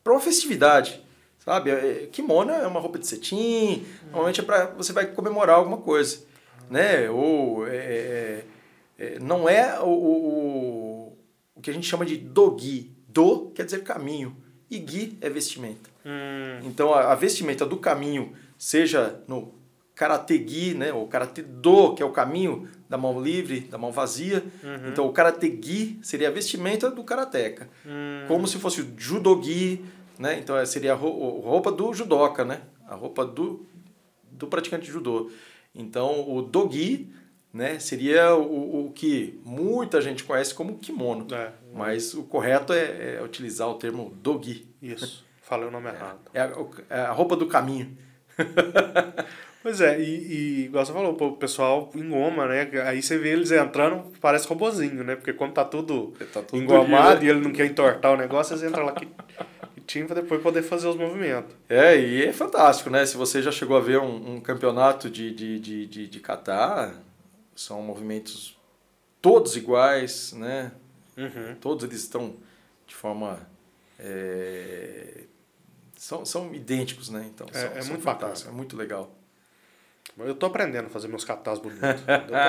para uma festividade. Sabe? É, kimono é uma roupa de cetim, normalmente é para você vai comemorar alguma coisa. Né? Ou é, é, é, não é o, o, o que a gente chama de dogi. Do quer dizer caminho e gi é vestimenta. Hum. Então a, a, vestimenta do caminho, seja no karate gi, né, ou karate do, que é o caminho da mão livre, da mão vazia. Uhum. Então o karate gi seria a vestimenta do karateca. Hum. Como se fosse o judogi, né? Então é, seria a roupa do judoca, né? A roupa do, do praticante de judô. Então o dogi, né, seria o, o que muita gente conhece como kimono. É. Mas o correto é, é, utilizar o termo dogi. Isso. Falei o nome é, errado. É a, é a roupa do caminho. Pois é, e, e igual você falou, o pessoal engoma, né? Aí você vê eles entrando, parece robozinho, né? Porque quando tá tudo, tá tudo engomado e ele não quer entortar o negócio, eles entram lá que time para depois poder fazer os movimentos. É, e é fantástico, né? Se você já chegou a ver um, um campeonato de, de, de, de, de Qatar, são movimentos todos iguais, né? Uhum. Todos eles estão de forma. É, são, são idênticos, né? Então, é, são, é são muito fantástico. É muito legal. Eu tô aprendendo a fazer meus catas bonitos.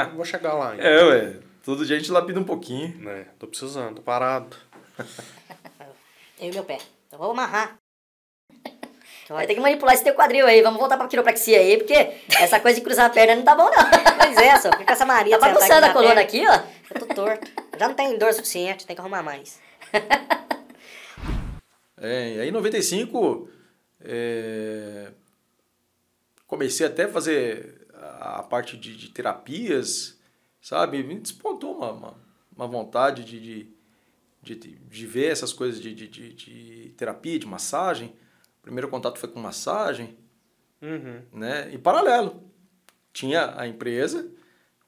eu vou chegar lá ainda. É, ué. Todo dia a gente lapida um pouquinho. É, tô precisando, tô parado. eu e meu pé. Então vou amarrar. Vai ter que manipular esse teu quadril aí. Vamos voltar pra quiropraxia aí, porque essa coisa de cruzar a perna não tá bom, não. Pois é, só. Fica essa Maria Tá bagunçando a coluna aqui, ó. Eu tô torto. Já não tem dor suficiente, tem que arrumar mais. é, e aí em 95, é, comecei até a fazer a parte de, de terapias, sabe? Me despontou uma, uma, uma vontade de, de de, de ver essas coisas de, de, de, de terapia, de massagem. O primeiro contato foi com massagem. Uhum. Né? E paralelo. Tinha a empresa,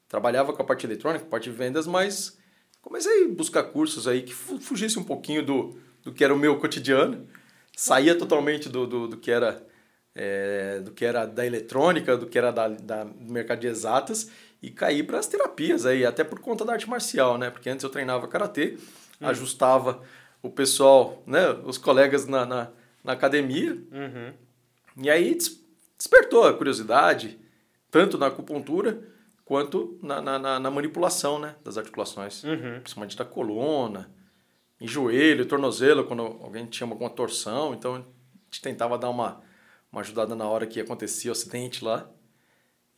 trabalhava com a parte eletrônica, a parte de vendas, mas comecei a buscar cursos aí que fugisse um pouquinho do, do que era o meu cotidiano. Saía totalmente do, do, do que era é, do que era da eletrônica, do que era da, da do mercado de exatas e caí para as terapias aí, até por conta da arte marcial, né? Porque antes eu treinava karatê hum. ajustava o pessoal, né, os colegas na, na, na academia. Uhum. E aí despertou a curiosidade, tanto na acupuntura quanto na, na, na manipulação né, das articulações, uhum. principalmente da coluna, em joelho, tornozelo, quando alguém tinha alguma torção. Então a gente tentava dar uma, uma ajudada na hora que acontecia o acidente lá.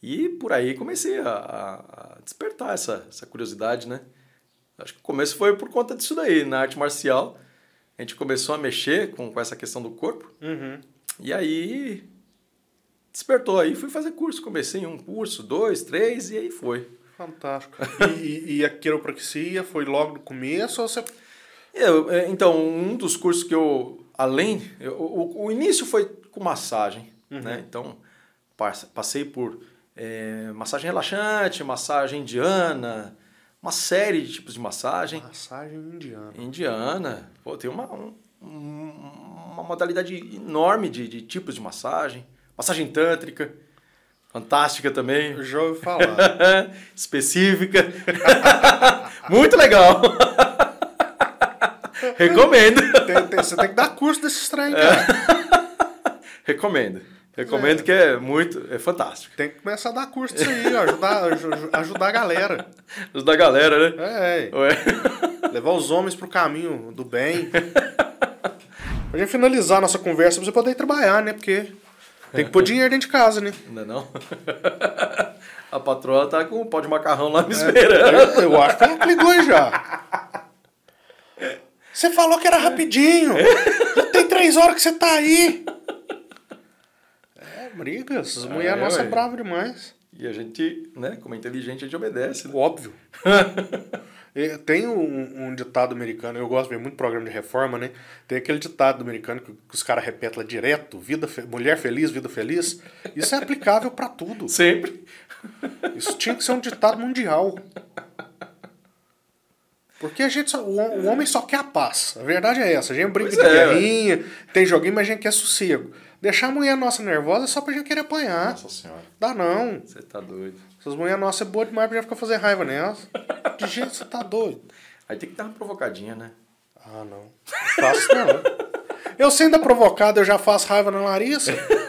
E por aí comecei a, a despertar essa, essa curiosidade, né? Acho que o começo foi por conta disso daí, na arte marcial. A gente começou a mexer com, com essa questão do corpo. Uhum. E aí despertou aí, fui fazer curso. Comecei em um curso, dois, três, e aí foi. Fantástico. e, e, a quiropraxia foi logo no começo ou você... Eu, é, então, um dos cursos que eu, além... Eu, o, o início foi com massagem, uhum. né? Então, passei por é, massagem relaxante, massagem indiana uma série de tipos de massagem. Massagem indiana. Indiana. Pô, tem uma, um, uma modalidade enorme de, de tipos de massagem. Massagem tântrica. Fantástica também. Eu já ouvi falar. Específica. Muito legal. Recomendo. Tem, tem, você tem que dar curso desses trem, cara. É. Recomendo. Recomendo é. que é muito, é fantástico. Tem que começar a dar curso disso aí, ó, ajudar, ajudar a galera. Ajudar a galera, né? É. é. Levar os homens pro caminho do bem. Pra gente finalizar a nossa conversa, pra você poder ir trabalhar, né? Porque tem que pôr dinheiro dentro de casa, né? Não é não? A patroa tá com o pó de macarrão lá me é, esperando. É, eu acho que ela ligou já. Você falou que era rapidinho. Já tem três horas que você tá aí briga. Essas ah, mulheres é, nossas é brava demais. E a gente, né, como é inteligente, a gente obedece. Né? Óbvio. Tem um, um ditado americano, eu gosto de ver muito programa de reforma, né? Tem aquele ditado americano que, que os caras repetem lá direto, vida fe- mulher feliz, vida feliz. Isso é aplicável pra tudo. Sempre. Isso tinha que ser um ditado mundial. Porque a gente só, o, o homem só quer a paz. A verdade é essa. A gente brinca Pois de é, guerrinha, tem joguinho, mas a gente quer sossego. Deixar a mulher nossa nervosa é só pra gente querer apanhar. Nossa senhora. Dá não. Você tá doido. Essas mulheres nossas é boa demais pra gente ficar fazer raiva nelas. De jeito você tá doido. Aí tem que dar uma provocadinha, né? Ah, não. Não faço não. Eu sendo provocado, eu já faço raiva na Larissa.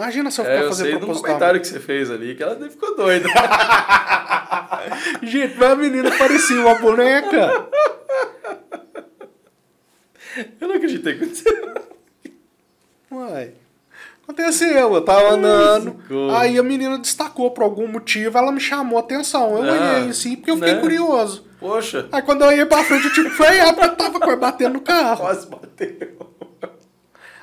Imagina se eu ficar É, eu fazendo sei proposital. comentário que você fez ali, que ela ficou doida. Gente, mas a menina parecia uma boneca. Eu não acreditei que aconteceu. Uai. Aconteceu, eu tava andando. coisa. Aí a menina destacou por algum motivo, ela me chamou a atenção. Eu Ah, olhei assim, porque eu fiquei né? curioso. Poxa, Aí quando eu olhei pra frente, eu tive que frear, porque eu tava batendo no carro. quase bateu.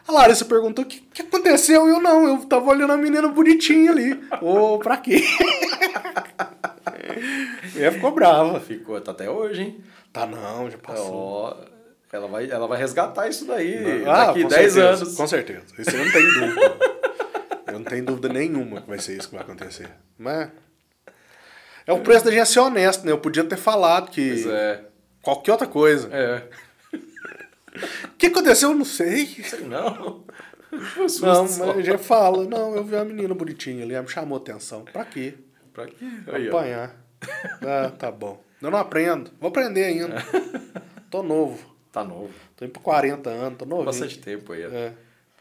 A Larissa perguntou o que, que aconteceu. Eu não, eu tava olhando a menina bonitinha ali. Ô, pra quê? ela ficou brava. Ficou, tá até hoje, hein? Tá não, já passou. Ó, ela vai, ela vai resgatar isso daí Ah, daqui com 10 certeza, anos. Com certeza. Isso eu não tenho dúvida. eu não tenho dúvida nenhuma que vai ser isso que vai acontecer. Mas. É o preço da gente ser honesto, né? Eu podia ter falado que. Pois é. Qualquer outra coisa. É. O que aconteceu? Eu não sei. Sei não. Não, mas a gente fala. Não, eu vi uma menina bonitinha ali, me chamou atenção. Pra quê? Pra quê? Aí. Apanhar. Ah, tá bom. Eu não aprendo. Vou aprender ainda. Tô novo. Tá novo. Tô indo pra 40 anos, tô novo. Bastante tempo aí. É.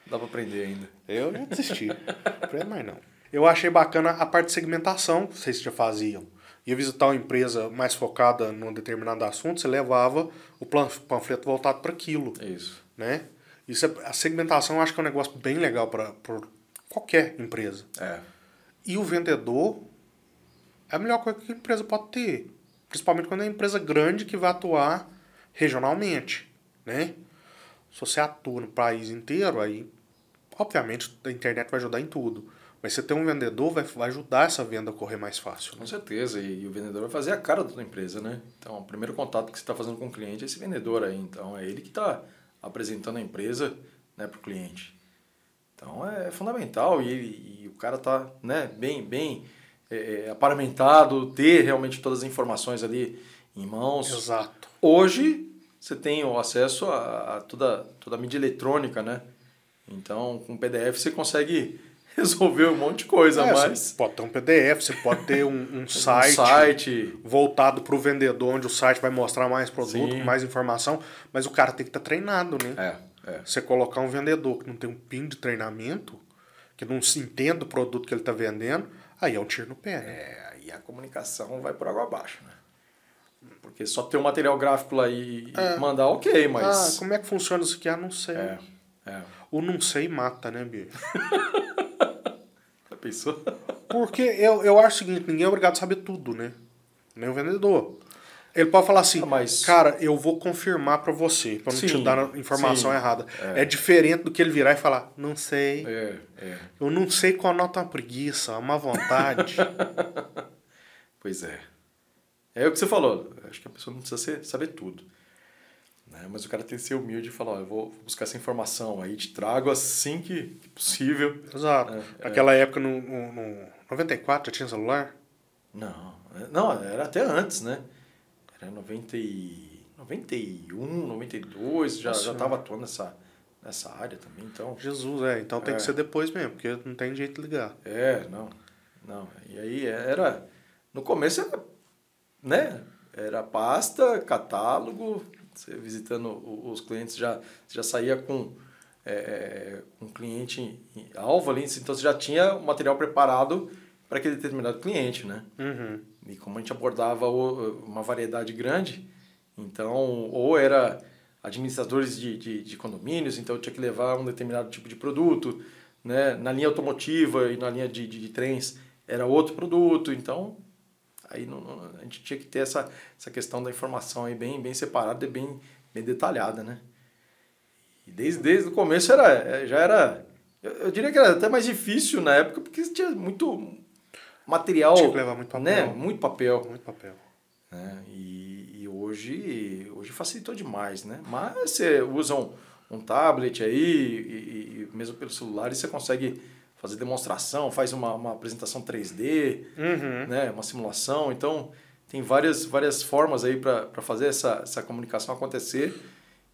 Dá pra aprender ainda. Eu já desisti. Aprendo mais não. Eu achei bacana a parte de segmentação que vocês já faziam. Ia visitar uma empresa mais focada num determinado assunto, você levava o panfleto voltado para aquilo, isso. né? Isso é, a segmentação eu acho que é um negócio bem legal para qualquer empresa. É. E o vendedor é a melhor coisa que a empresa pode ter. Principalmente quando é uma empresa grande que vai atuar regionalmente, né? Se você atua no país inteiro, aí, obviamente, a internet vai ajudar em tudo. Mas você ter um vendedor vai, vai ajudar essa venda a correr mais fácil. né? Com certeza, e, e o vendedor vai fazer a cara da tua empresa, né? Então, o primeiro contato que você está fazendo com o cliente é esse vendedor aí. Então, é ele que está apresentando a empresa né, para o cliente. Então, é fundamental e, e o cara tá né, bem, bem é, é, aparamentado, ter realmente todas as informações ali em mãos. Exato. Hoje, você tem o acesso a, a toda, toda a mídia eletrônica, né? Então, com PDF você consegue resolver um monte de coisa, É, mas... Você pode ter um PDF, você pode ter um, um site, Um site voltado para o vendedor, onde o site vai mostrar mais produto, Sim. mais informação, mas o cara tem que estar treinado, né? É, é. Você colocar um vendedor que não tem um pin de treinamento, que não se entende do produto que ele está vendendo, aí é um tiro no pé. Né? É, aí a comunicação vai por água abaixo, né? Porque só ter um material gráfico lá e e mandar, ok, Ah, mas... como é que funciona isso aqui? Ah, não sei. É, é. O não sei mata, né, bicho? Já pensou? Porque eu, eu acho o seguinte, ninguém é obrigado a saber tudo, né? Nem o vendedor. Ele pode falar assim, Ah, mas- cara, eu vou confirmar pra você, pra não te Sim, dar a informação sim, errada. É. diferente do que ele virar e falar, não sei, É, é. eu não sei qual nota é uma preguiça, é uma vontade. Pois é. É o que você falou. Acho que a pessoa não precisa saber tudo. Né? Mas o cara tem que ser humilde e falar, ó, eu vou buscar essa informação aí, te trago assim que, possível. Exato. É, Naquela época, no, no, no 94, já tinha celular? Não, é- não, era até antes, né? Era 90 e... 91, 92, já, Nossa. já tava atuando nessa, nessa área também, então... Jesus, é. Então tem É. que ser depois mesmo, porque não tem jeito de ligar. É, não, não. E aí era... No começo era, né? Era pasta, catálogo, você visitando o- os clientes já, já saía com é, um cliente alvo ali, então você já tinha o material preparado para aquele determinado cliente, né? Uhum. E como a gente abordava uma variedade grande, então, ou era administradores de, de, de condomínios, então tinha que levar um determinado tipo de produto, né? Na linha automotiva e na linha de, de, de trens era outro produto, então aí não, não- a gente tinha que ter essa, essa questão da informação aí bem, bem separada e bem, bem detalhada, né? E desde, desde o começo era, é, já era, eu, eu diria que era até mais difícil na época, porque tinha muito material, Tinha que levar muito papel. né? Muito papel. Muito papel. né? E hoje, hoje facilitou demais, né? Mas você usa um, um tablet aí, e, e mesmo pelo celular, e você consegue fazer demonstração, faz uma, uma apresentação 3D, Uhum. né? uma simulação. Então, tem várias, várias formas aí para fazer essa, essa comunicação acontecer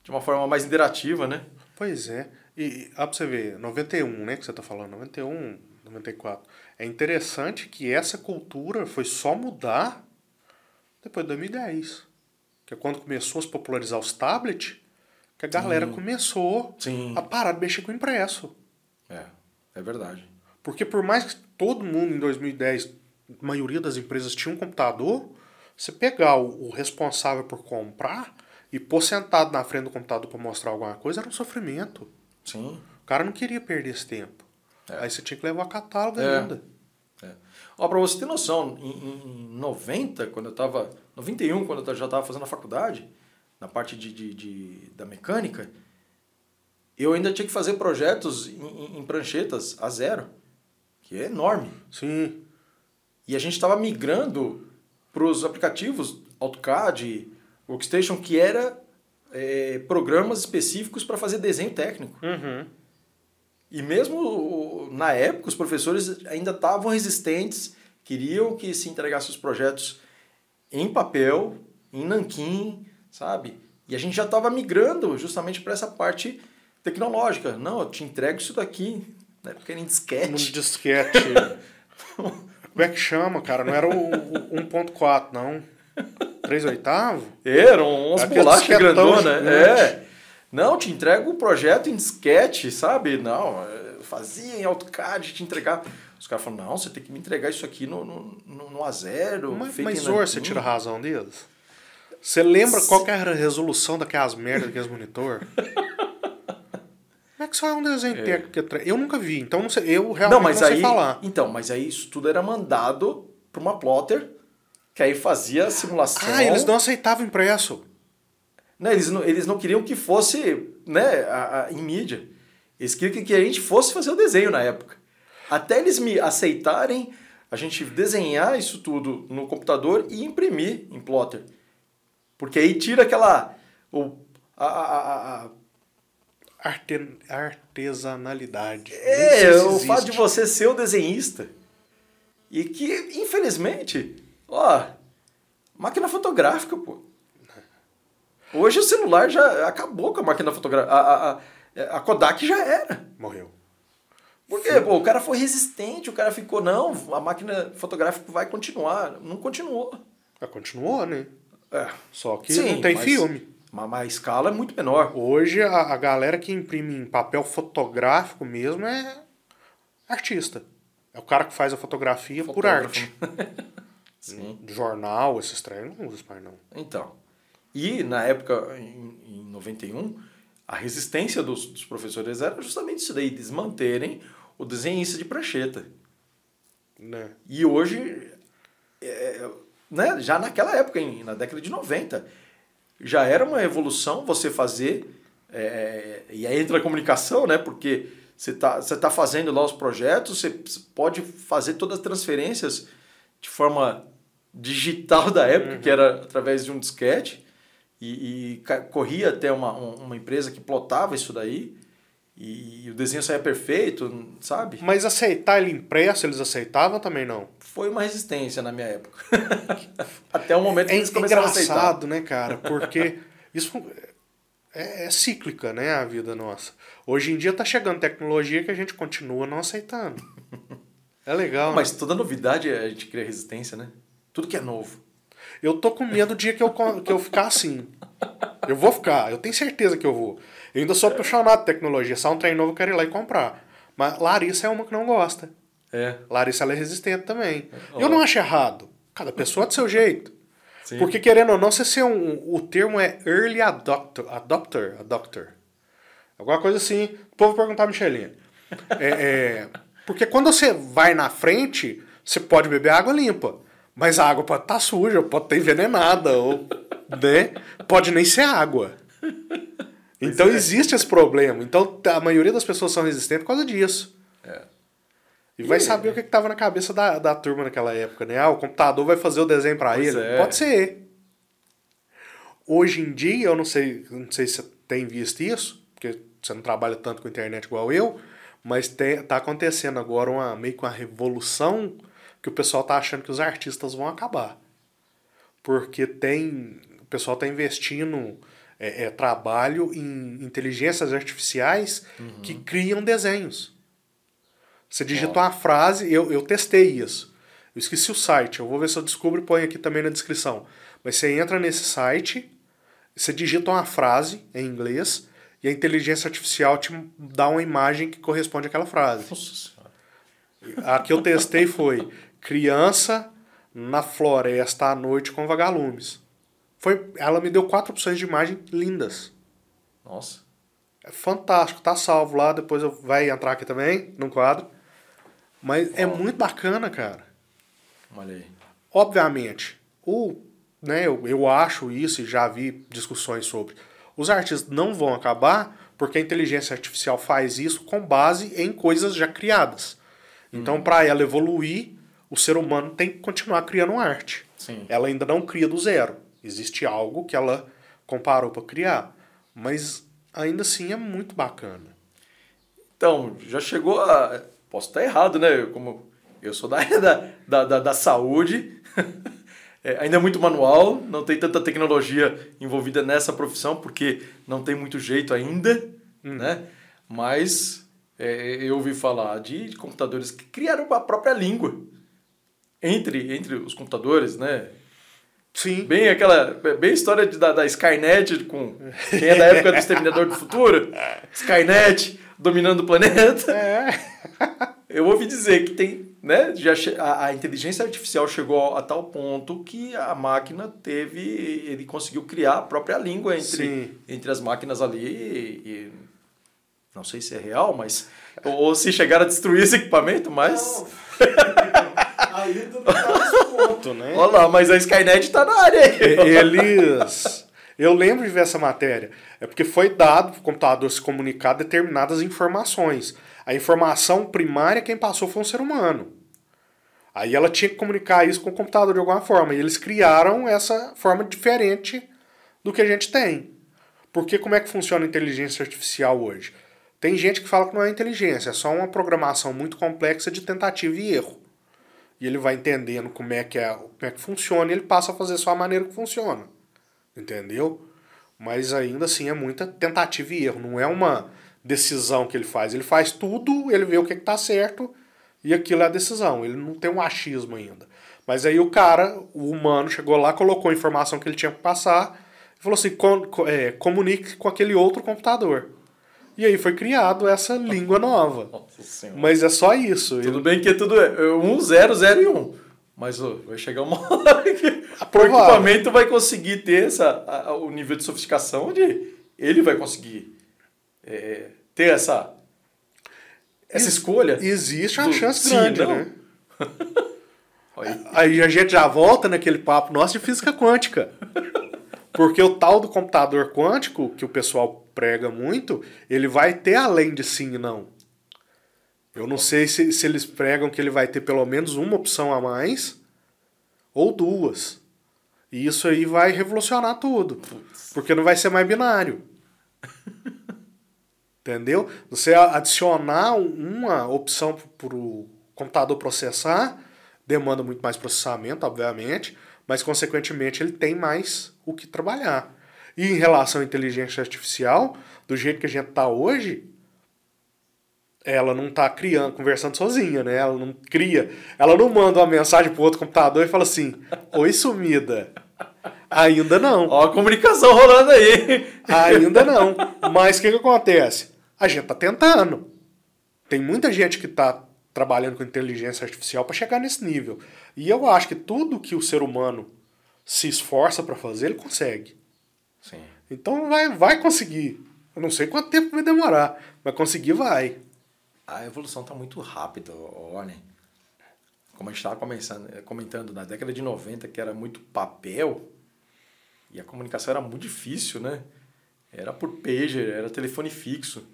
de uma forma mais interativa, né? Pois é. E, ó, pra você ver, 91, né, que você tá falando, 91, 94. É interessante que essa cultura foi só mudar depois de 2010. Que é quando começou a se popularizar os tablets, que a galera começou Sim. a parar de mexer com o impresso. É, verdade. Porque por mais que todo mundo em 2010, a maioria das empresas tinha um computador, você pegar o, o responsável por comprar e pôr sentado na frente do computador para mostrar alguma coisa era um sofrimento. Sim. O cara não queria perder esse tempo. É. Aí você tinha que levar catálogo É. ainda. É. Ó, pra você ter noção, em, em- em 90, quando eu tava. 91, quando eu já estava fazendo a faculdade, na parte de, de, de- da mecânica, eu ainda tinha que fazer projetos em, em- pranchetas a zero, que é enorme. Sim. E a gente estava migrando para os aplicativos AutoCAD, Workstation, que era é, programas específicos para fazer desenho técnico. Uhum. E mesmo na época, os professores ainda estavam resistentes, queriam que se entregasse os projetos em papel, em nanquim, sabe? E a gente já estava migrando justamente para essa parte tecnológica. Não, eu te entrego isso daqui, na época era em No disquete. disquete. Como é que chama, cara? Não era o, o 1.4, não. 3 oitavo? Eram umas bolachas disquetão grandonas. gigante. É. Não, te entrego o projeto em disquete, sabe? Não, fazia em AutoCAD, te entregar. Os caras falaram, não, você tem que me entregar isso aqui no, no, no, no A0, Mas, mas Or, você nanquim." tira a razão deles? Você lembra qual que era a resolução daquelas merdas daqueles monitor? Como é que só é um desenho técnico? que tra- Eu nunca vi, então não sei, eu realmente Não, não, mas sei aí, falar. então, mas aí isso tudo era mandado para uma plotter, que aí fazia a simulação. Ah, eles não aceitavam impresso. Né, eles, não, eles não queriam que fosse né, a, a- em mídia. Eles queriam que, a gente fosse fazer o desenho na época. Até eles me aceitarem a gente desenhar isso tudo no computador e imprimir em plotter. Porque aí tira aquela. O, a, a- a- Arte... Artesanalidade. É, o fato de você ser o desenhista. E que, infelizmente, ó, máquina fotográfica, pô. Hoje o celular já acabou com a máquina fotográfica. A, a, a, Kodak já era. Morreu. Porque pô, o cara foi resistente, o cara ficou, não, a máquina fotográfica vai continuar. Não continuou. Ah, continuou, né? É. Só que Sim, não tem mas- filme. Mas, a escala é muito menor. Hoje a, a galera que imprime em papel fotográfico mesmo é artista. É o cara que faz a fotografia por Fotógrafo. arte. Sim. Jornal, esses treinos não usa mais não. Então. E na época, em, em 91, a resistência dos, dos professores era justamente isso daí, eles manterem o desenhista de prancheta. Né? E hoje, é, né, já naquela época, em- na década de 90, já era uma evolução você fazer, é, e aí entra a comunicação, né, porque você está você tá fazendo lá os projetos, você pode fazer todas as transferências de forma digital da época, que era através de um disquete, e, e corria até uma, um- uma empresa que plotava isso daí, e, o desenho saía perfeito, sabe? Mas aceitar ele impresso, eles aceitavam também não? Foi uma resistência na minha época. Até o momento que É eles começaram a aceitar. engraçado, né, cara? Porque isso é, é cíclica, né, a vida nossa. Hoje em dia tá chegando tecnologia que a gente continua não aceitando. É legal. Mas toda novidade a gente cria resistência, né? Tudo que é novo. Eu tô com medo do dia que eu, que eu ficar assim. Eu vou ficar, eu tenho certeza que eu vou. Eu ainda sou apaixonado por tecnologia. Sai um trem novo, eu quero ir lá e comprar. Mas Larissa é uma que não gosta. É. Larissa ela é resistente também. Eu não acho errado. Cada pessoa é do seu jeito. Sim. Porque querendo ou não, você ser um. O termo é early adopter. Adopter. Adopter. Alguma coisa assim. O povo perguntar a Michelinha. É, é, porque quando você vai na frente, você pode beber água limpa. Mas a água pode estar suja, pode estar envenenada, ou, né? Pode nem ser água. Então existe esse problema. Então a maioria das pessoas são resistentes por causa disso. É. E vai saber o que estava na cabeça da, da turma naquela época, né? Ah, o computador vai fazer o desenho para ele. é. Pode ser. Hoje em dia, eu não sei, não sei se você tem visto isso, porque você não trabalha tanto com internet igual eu, mas tem, tá acontecendo agora uma, meio que uma revolução que o pessoal tá achando que os artistas vão acabar. Porque tem. O pessoal tá investindo é, é, trabalho em inteligências artificiais que criam desenhos. Você digita uma frase, eu, eu testei isso. Eu esqueci o site, eu vou ver se eu descubro e ponho aqui também na descrição. Mas você entra nesse site, você digita uma frase em inglês e a inteligência artificial te dá uma imagem que corresponde àquela frase. Nossa. A que eu testei foi criança na floresta à noite com vagalumes. Foi, ela me deu quatro opções de imagem lindas. Nossa. É fantástico, tá salvo lá, depois eu vai entrar aqui também no quadro. Mas é muito bacana, cara. Olha aí. Obviamente, o, né, eu, eu acho isso e já vi discussões sobre. Os artistas não vão acabar porque a inteligência artificial faz isso com base em coisas já criadas. Então, para ela evoluir, o ser humano tem que continuar criando arte. Sim. Ela ainda não cria do zero. Existe algo que ela comparou para criar. Mas ainda assim é muito bacana. Então, já chegou a. Posso estar errado, né? Como eu sou da área da, da, da, da saúde, é, ainda é muito manual, não tem tanta tecnologia envolvida nessa profissão, porque não tem muito jeito ainda, né? Mas é, eu ouvi falar de computadores que criaram a própria língua entre, entre os computadores, né? Sim. Bem aquela. Bem história de, da, da Skynet com. Quem é da época do Exterminador do Futuro? Skynet dominando o planeta. É. Eu ouvi dizer que tem. Né, já a, a inteligência artificial chegou a tal ponto que a máquina teve. Ele conseguiu criar a própria língua entre, Sim. entre as máquinas ali. E, e não sei se é real, mas. Ou, ou se chegaram a destruir esse equipamento, mas. Ainda não tá ponto, né? Olha lá, mas a Skynet tá na área aí. Eles. Eu lembro de ver essa matéria. É porque foi dado para o computador se comunicar determinadas informações. A informação primária, quem passou foi um ser humano. Aí ela tinha que comunicar isso com o computador de alguma forma. E eles criaram essa forma diferente do que a gente tem. Porque como é que funciona a inteligência artificial hoje? Tem gente que fala que não é inteligência, é só uma programação muito complexa de tentativa e erro. E ele vai entendendo como é que, é, como é que funciona e ele passa a fazer só a maneira que funciona. Entendeu? Mas ainda assim é muita tentativa e erro. Não é uma decisão que ele faz. Ele faz tudo, ele vê o que está certo e aquilo é a decisão. Ele não tem um achismo ainda. Mas aí o cara, o humano, chegou lá, colocou a informação que ele tinha que passar e falou assim: "Com- co- é, comunique com aquele outro computador. E aí foi criado essa língua nova. Mas é só isso. Tudo bem que tudo é 1, 0, 0 e 1. Mas vai chegar uma hora que o equipamento vai conseguir ter essa, a- o nível de sofisticação onde ele vai conseguir é, ter essa, essa escolha. Existe uma Do chance sim, grande, não. né? Aí a gente já volta naquele papo nosso de física quântica. Porque o tal do computador quântico, que o pessoal prega muito, ele vai ter além de sim e não. Eu não sei se, se eles pregam que ele vai ter pelo menos uma opção a mais ou duas. E isso aí vai revolucionar tudo. Porque não vai ser mais binário. Entendeu? Você adicionar uma opção para o computador processar demanda muito mais processamento, obviamente, mas consequentemente ele tem mais o que trabalhar. E em relação à inteligência artificial, do jeito que a gente está hoje, ela não está criando, conversando sozinha, né? Ela não cria, ela não manda uma mensagem pro outro computador e fala assim: "Oi, sumida". Ainda não. Ó a comunicação rolando aí. Ainda não. Mas o que, que acontece? A gente tá tentando. Tem muita gente que tá trabalhando com inteligência artificial para chegar nesse nível. E eu acho que tudo que o ser humano se esforça para fazer, ele consegue. Sim. Então vai, vai conseguir. Eu não sei quanto tempo vai demorar, mas conseguir vai. A evolução está muito rápida, olha. Como a gente estava começando- comentando, na década de 90, que era muito papel, e a comunicação era muito difícil, né? Era por pager, era telefone fixo.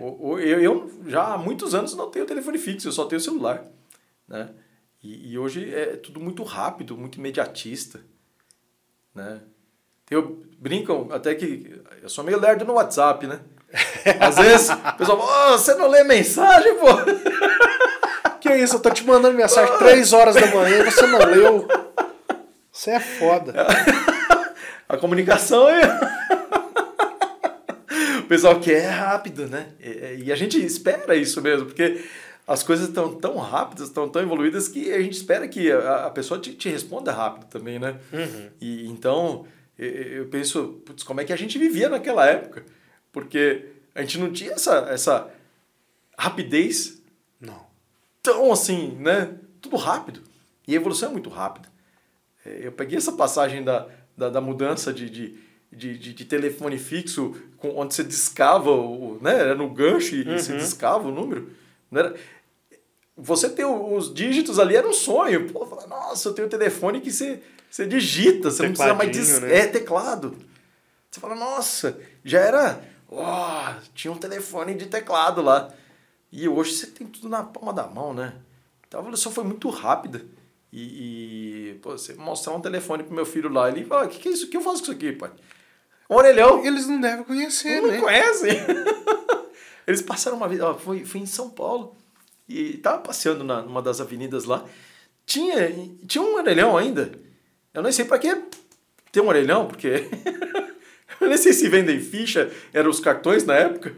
O- Eu, eu já há muitos anos não tenho telefone fixo, eu só tenho celular. Né? E, e hoje é tudo muito rápido, muito imediatista. Né? Eu brinco até que eu sou meio lerdo no WhatsApp, né? Às vezes o pessoal fala, oh, você não lê mensagem, pô? Que isso, eu tô te mandando mensagem 3 horas da manhã e você não leu. Você é foda. A comunicação é. o pessoal quer rápido, né? E a gente espera isso mesmo, porque as coisas estão tão rápidas, estão tão evoluídas que a gente espera que a, a pessoa te, te, responda rápido também, né? Uhum. E então eu penso, putz, como é que a gente vivia naquela época? Porque a gente não tinha essa, essa rapidez. Não. Tão assim, né? Tudo rápido. E a evolução é muito rápida. É, eu peguei essa passagem da, da, da mudança de, de, de, de, telefone fixo, com, onde você discava, o, né? Era no gancho e uhum. você discava o número. Não era, você ter os dígitos ali era um sonho. Pô, nossa, eu tenho um telefone que você, você digita, você não precisa mais dis... né? É, teclado. Você fala, nossa, já era. Oh, tinha um telefone de teclado lá. E hoje você tem tudo na palma da mão, né? Então a evolução foi muito rápida. E, e pô, você mostrar um telefone pro meu filho lá, ele fala, o que, que é isso? O que eu faço com isso aqui, pai? Um orelhão. Eles não devem conhecer, não né? Não conhecem. Eles passaram uma vez, ó, foi, foi em São Paulo, e tava passeando na, numa das avenidas lá. Tinha, tinha um orelhão ainda. Eu não sei para que ter um orelhão, porque eu nem sei se vendem ficha, eram os cartões na época.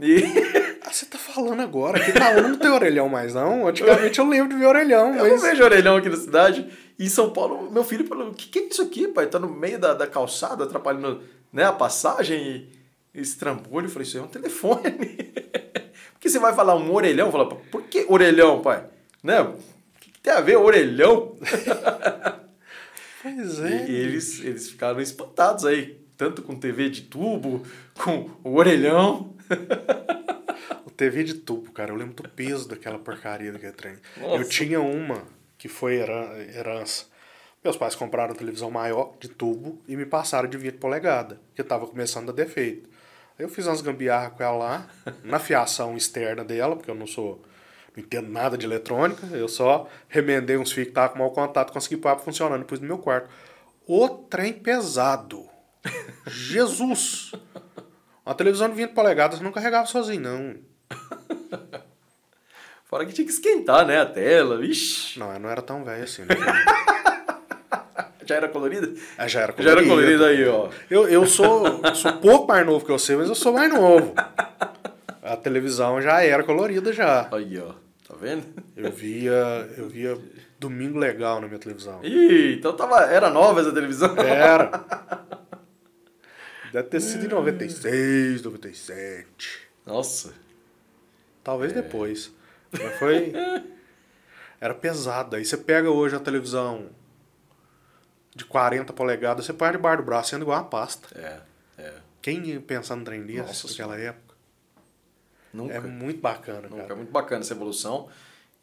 E... Ah, você tá falando agora que tá, não tem orelhão mais, não? Antigamente eu lembro de ver orelhão. Mas... Eu não vejo orelhão aqui na cidade. E em São Paulo, meu filho falou: o que, que é isso aqui, pai? Tá no meio da, da calçada, atrapalhando né, a passagem. E estrambulho. Eu falei: isso é um telefone. Porque você vai falar um orelhão? Fala, por que orelhão, pai? Né? O que, que tem a ver orelhão? Pois é. E, eles, eles ficaram espantados aí. Tanto com TV de tubo, com o orelhão. o TV de tubo, cara, eu lembro do peso daquela porcaria daquele trem. Nossa. Eu tinha uma que foi herança. Meus pais compraram uma televisão maior de tubo e me passaram de 20 polegadas, que estava começando a dar defeito. Aí eu fiz umas gambiarras com ela lá, na fiação externa dela, porque eu não sou. Não entendo nada de eletrônica, eu só remendei uns fios que estavam com mau contato, consegui pôr funcionando depois no meu quarto. O trem pesado. Jesus! Uma televisão de 20 polegadas não carregava sozinho, não. Fora que tinha que esquentar, né, a tela, vixi. Não, não era tão velho assim. Né? já era colorida? É, já era colorida. Já era colorida aí, ó. Eu, eu sou, sou pouco mais novo que você, mas eu sou mais novo. A televisão já era colorida já. Aí, ó. Tá vendo? Eu via, eu via Domingo Legal na minha televisão. Ih, então tava, era nova essa televisão? Era. Deve ter sido em 96, 97. Nossa. Talvez é. depois. Mas foi. Era pesado. Aí você pega hoje a televisão de 40 polegadas, você põe debaixo do braço, sendo igual uma pasta. É, é. Quem ia pensar no trem desse naquela época? Nunca. É muito bacana, Nunca. cara. É muito bacana essa evolução.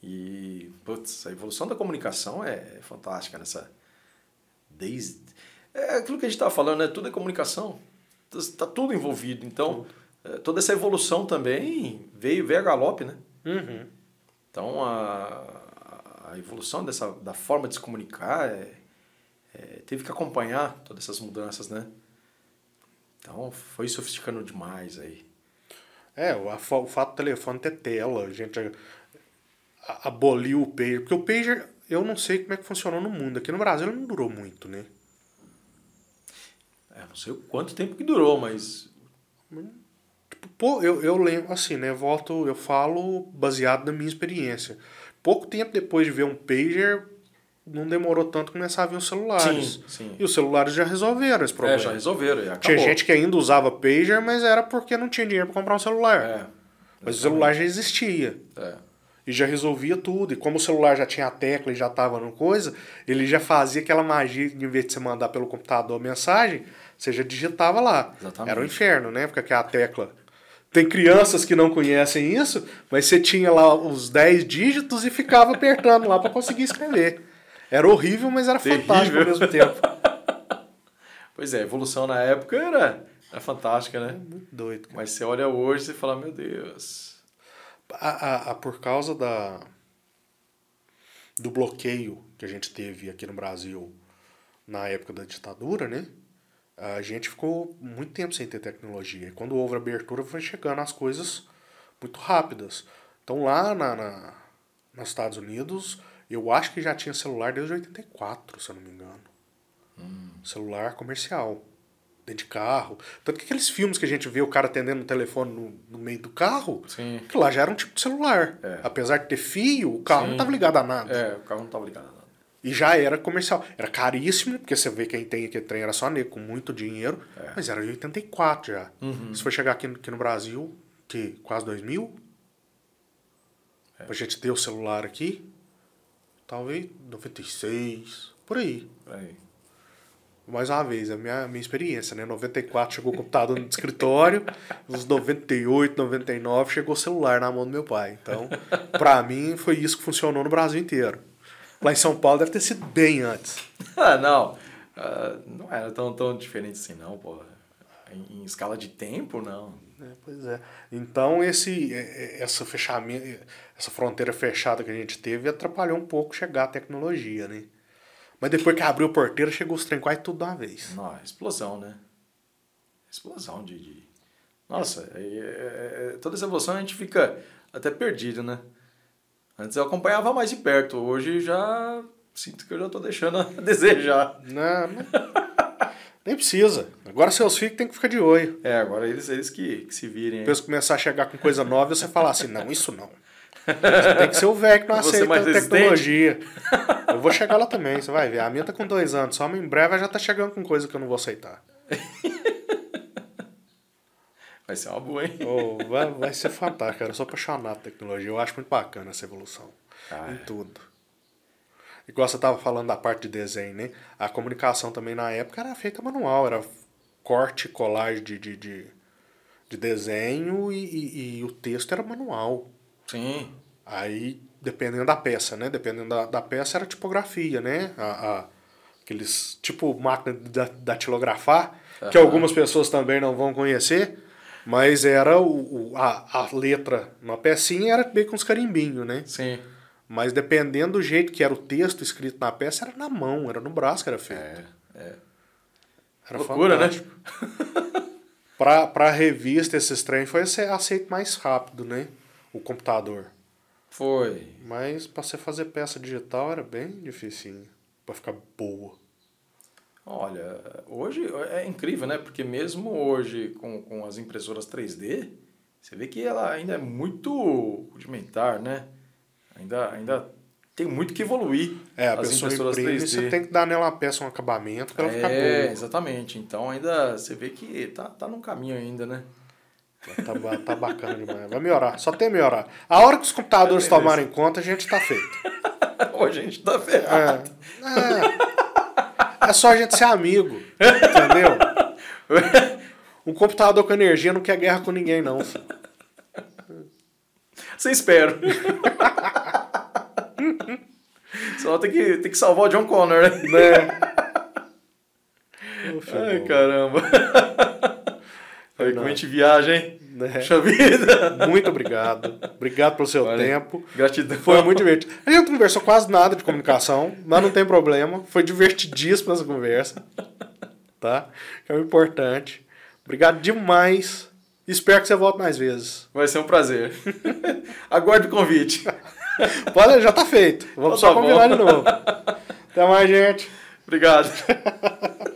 E, putz, a evolução da comunicação é fantástica nessa. Desde. É aquilo que a gente estava falando, né? Tudo é comunicação. Está tudo envolvido. Então, tudo. É, toda essa evolução também veio, veio a galope, né? Uhum. Então, a, a evolução dessa, da forma de se comunicar é, é, teve que acompanhar todas essas mudanças, né? Então, foi sofisticando demais aí. É, o, o fato do telefone ter tela, a gente aboliu o pager. Porque o pager, eu não sei como é que funcionou no mundo. Aqui no Brasil ele não durou muito, né? É, não sei quanto tempo que durou, mas. Tipo, pô, eu, eu lembro, assim, né? Volto, eu falo baseado na minha experiência. Pouco tempo depois de ver um pager, não demorou tanto começar a vir os celulares. Sim, sim. E os celulares já resolveram esse problema. É, já resolveram. Tinha gente que ainda usava pager, mas era porque não tinha dinheiro para comprar um celular. É, mas o celular já existia. É. E já resolvia tudo. E como o celular já tinha a tecla e já estava no coisa, ele já fazia aquela magia de, em vez de você mandar pelo computador a mensagem, você já digitava lá. Exatamente. Era um inferno, né? Porque aquela tecla. Tem crianças que não conhecem isso, mas você tinha lá os 10 dígitos e ficava apertando lá para conseguir escrever. Era horrível, mas era Terrível. fantástico ao mesmo tempo. pois é, a evolução na época era, era fantástica, né? É muito doido. Cara. Mas você olha hoje e fala, meu Deus. A, a, a, por causa da, do bloqueio que a gente teve aqui no Brasil na época da ditadura, né? a gente ficou muito tempo sem ter tecnologia. E quando houve a abertura, foi chegando as coisas muito rápidas. Então lá na, na, nos Estados Unidos, eu acho que já tinha celular desde 84, se eu não me engano. Hum. Celular comercial. Dentro de carro. Tanto que aqueles filmes que a gente vê o cara atendendo o telefone no, no meio do carro, Sim. que lá já era um tipo de celular. É. Apesar de ter fio, o carro não Sim. estava ligado a nada. É, o carro não tava ligado a nada. E já era comercial. Era caríssimo, porque você vê quem tem aquele trem era só nego com muito dinheiro, É. mas era em 84 já. Uhum. Se for chegar aqui, no- aqui no Brasil, que quase 2000, É. pra gente ter o celular aqui, talvez 96, por aí. Aí. Mais uma vez, a minha, minha experiência, né? 94 chegou o computador no escritório, nos 98, 99 chegou o celular na mão do meu pai. Então, pra mim, foi isso que funcionou no Brasil inteiro. Lá em São Paulo deve ter sido bem antes. Ah, não. Ah, não era tão, tão diferente assim, não, porra. Em, em escala de tempo, não. É, pois é. Então esse, é, é, essa fechamento, essa fronteira fechada que a gente teve atrapalhou um pouco chegar a tecnologia, né? Mas depois que abriu a porteira, chegou os trem quase tudo de uma vez. Não, explosão, né? Explosão de. de- Nossa, é- é- é- toda essa evolução a gente fica até perdido, né? Antes eu acompanhava mais de perto, hoje já sinto que eu já tô deixando a desejar. Não, não- nem precisa. Agora seus filhos têm que ficar de olho. É, agora eles, eles que, que se virem. Depois começar a chegar com coisa nova, você falar assim, não, isso não. Você tem que ser o velho que não aceita a tecnologia. Eu vou chegar lá também, você vai ver. A minha tá com dois anos, só em breve já tá chegando com coisa que eu não vou aceitar. Vai ser uma boa, hein? Oh, vai, vai ser fantástico, cara. Eu sou apaixonado por tecnologia. Eu acho muito bacana essa evolução. Ah, em é. tudo. Igual você tava falando da parte de desenho, né? A comunicação também na época era feita manual. Era corte, colagem de, de, de, de desenho e, e, e o texto era manual. Sim. Aí, dependendo da peça, né? Dependendo da, da peça, era tipografia, né? A, a- aqueles, tipo máquina de da- datilografar, que Aham. algumas pessoas também não vão conhecer, mas era o, o- a, a letra na pecinha era meio com uns carimbinhos, né? Sim. Mas dependendo do jeito que era o texto escrito na peça, era na mão, era no braço que era feito. É, é. Era Loucura, né? fantástico. Pra, pra revista, esses trem foi ace- aceito mais rápido, né? O computador. Foi. Mas pra você fazer peça digital era bem dificinho. Pra ficar boa. Olha, hoje é incrível, né? Porque mesmo hoje com, com as impressoras 3D, você vê que ela ainda é muito rudimentar, né? Ainda, ainda tem muito que evoluir. É, a as pessoa imprime, 3D. você tem que dar nela uma peça, um acabamento pra ela ficar É, boa. exatamente. Então ainda você vê que tá, tá num caminho ainda, né? Tá, ba- tá bacana demais. Vai melhorar. Só tem que melhorar. A hora que os computadores Beleza. tomarem conta, a gente tá feito. Hoje a gente tá ferrado. É. É só a gente ser amigo. Entendeu? Um computador com energia não quer guerra com ninguém, não. Você espera. Só tem que, tem que salvar o John Connor, né? Né? Filho Ai, bom. caramba. Aí como a gente viaja, hein? Né? Puxa vida. Muito obrigado. Obrigado pelo seu Olha, tempo. Gratidão. Foi muito divertido. A gente não conversou quase nada de comunicação, mas não tem problema. Foi divertidíssima essa conversa. Tá? Que é o importante. Obrigado demais. Espero que você volte mais vezes. Vai ser um prazer. Aguarde o convite. Olha, já tá feito. Vamos Então só tá combinar bom. de novo. Até mais, gente. Obrigado.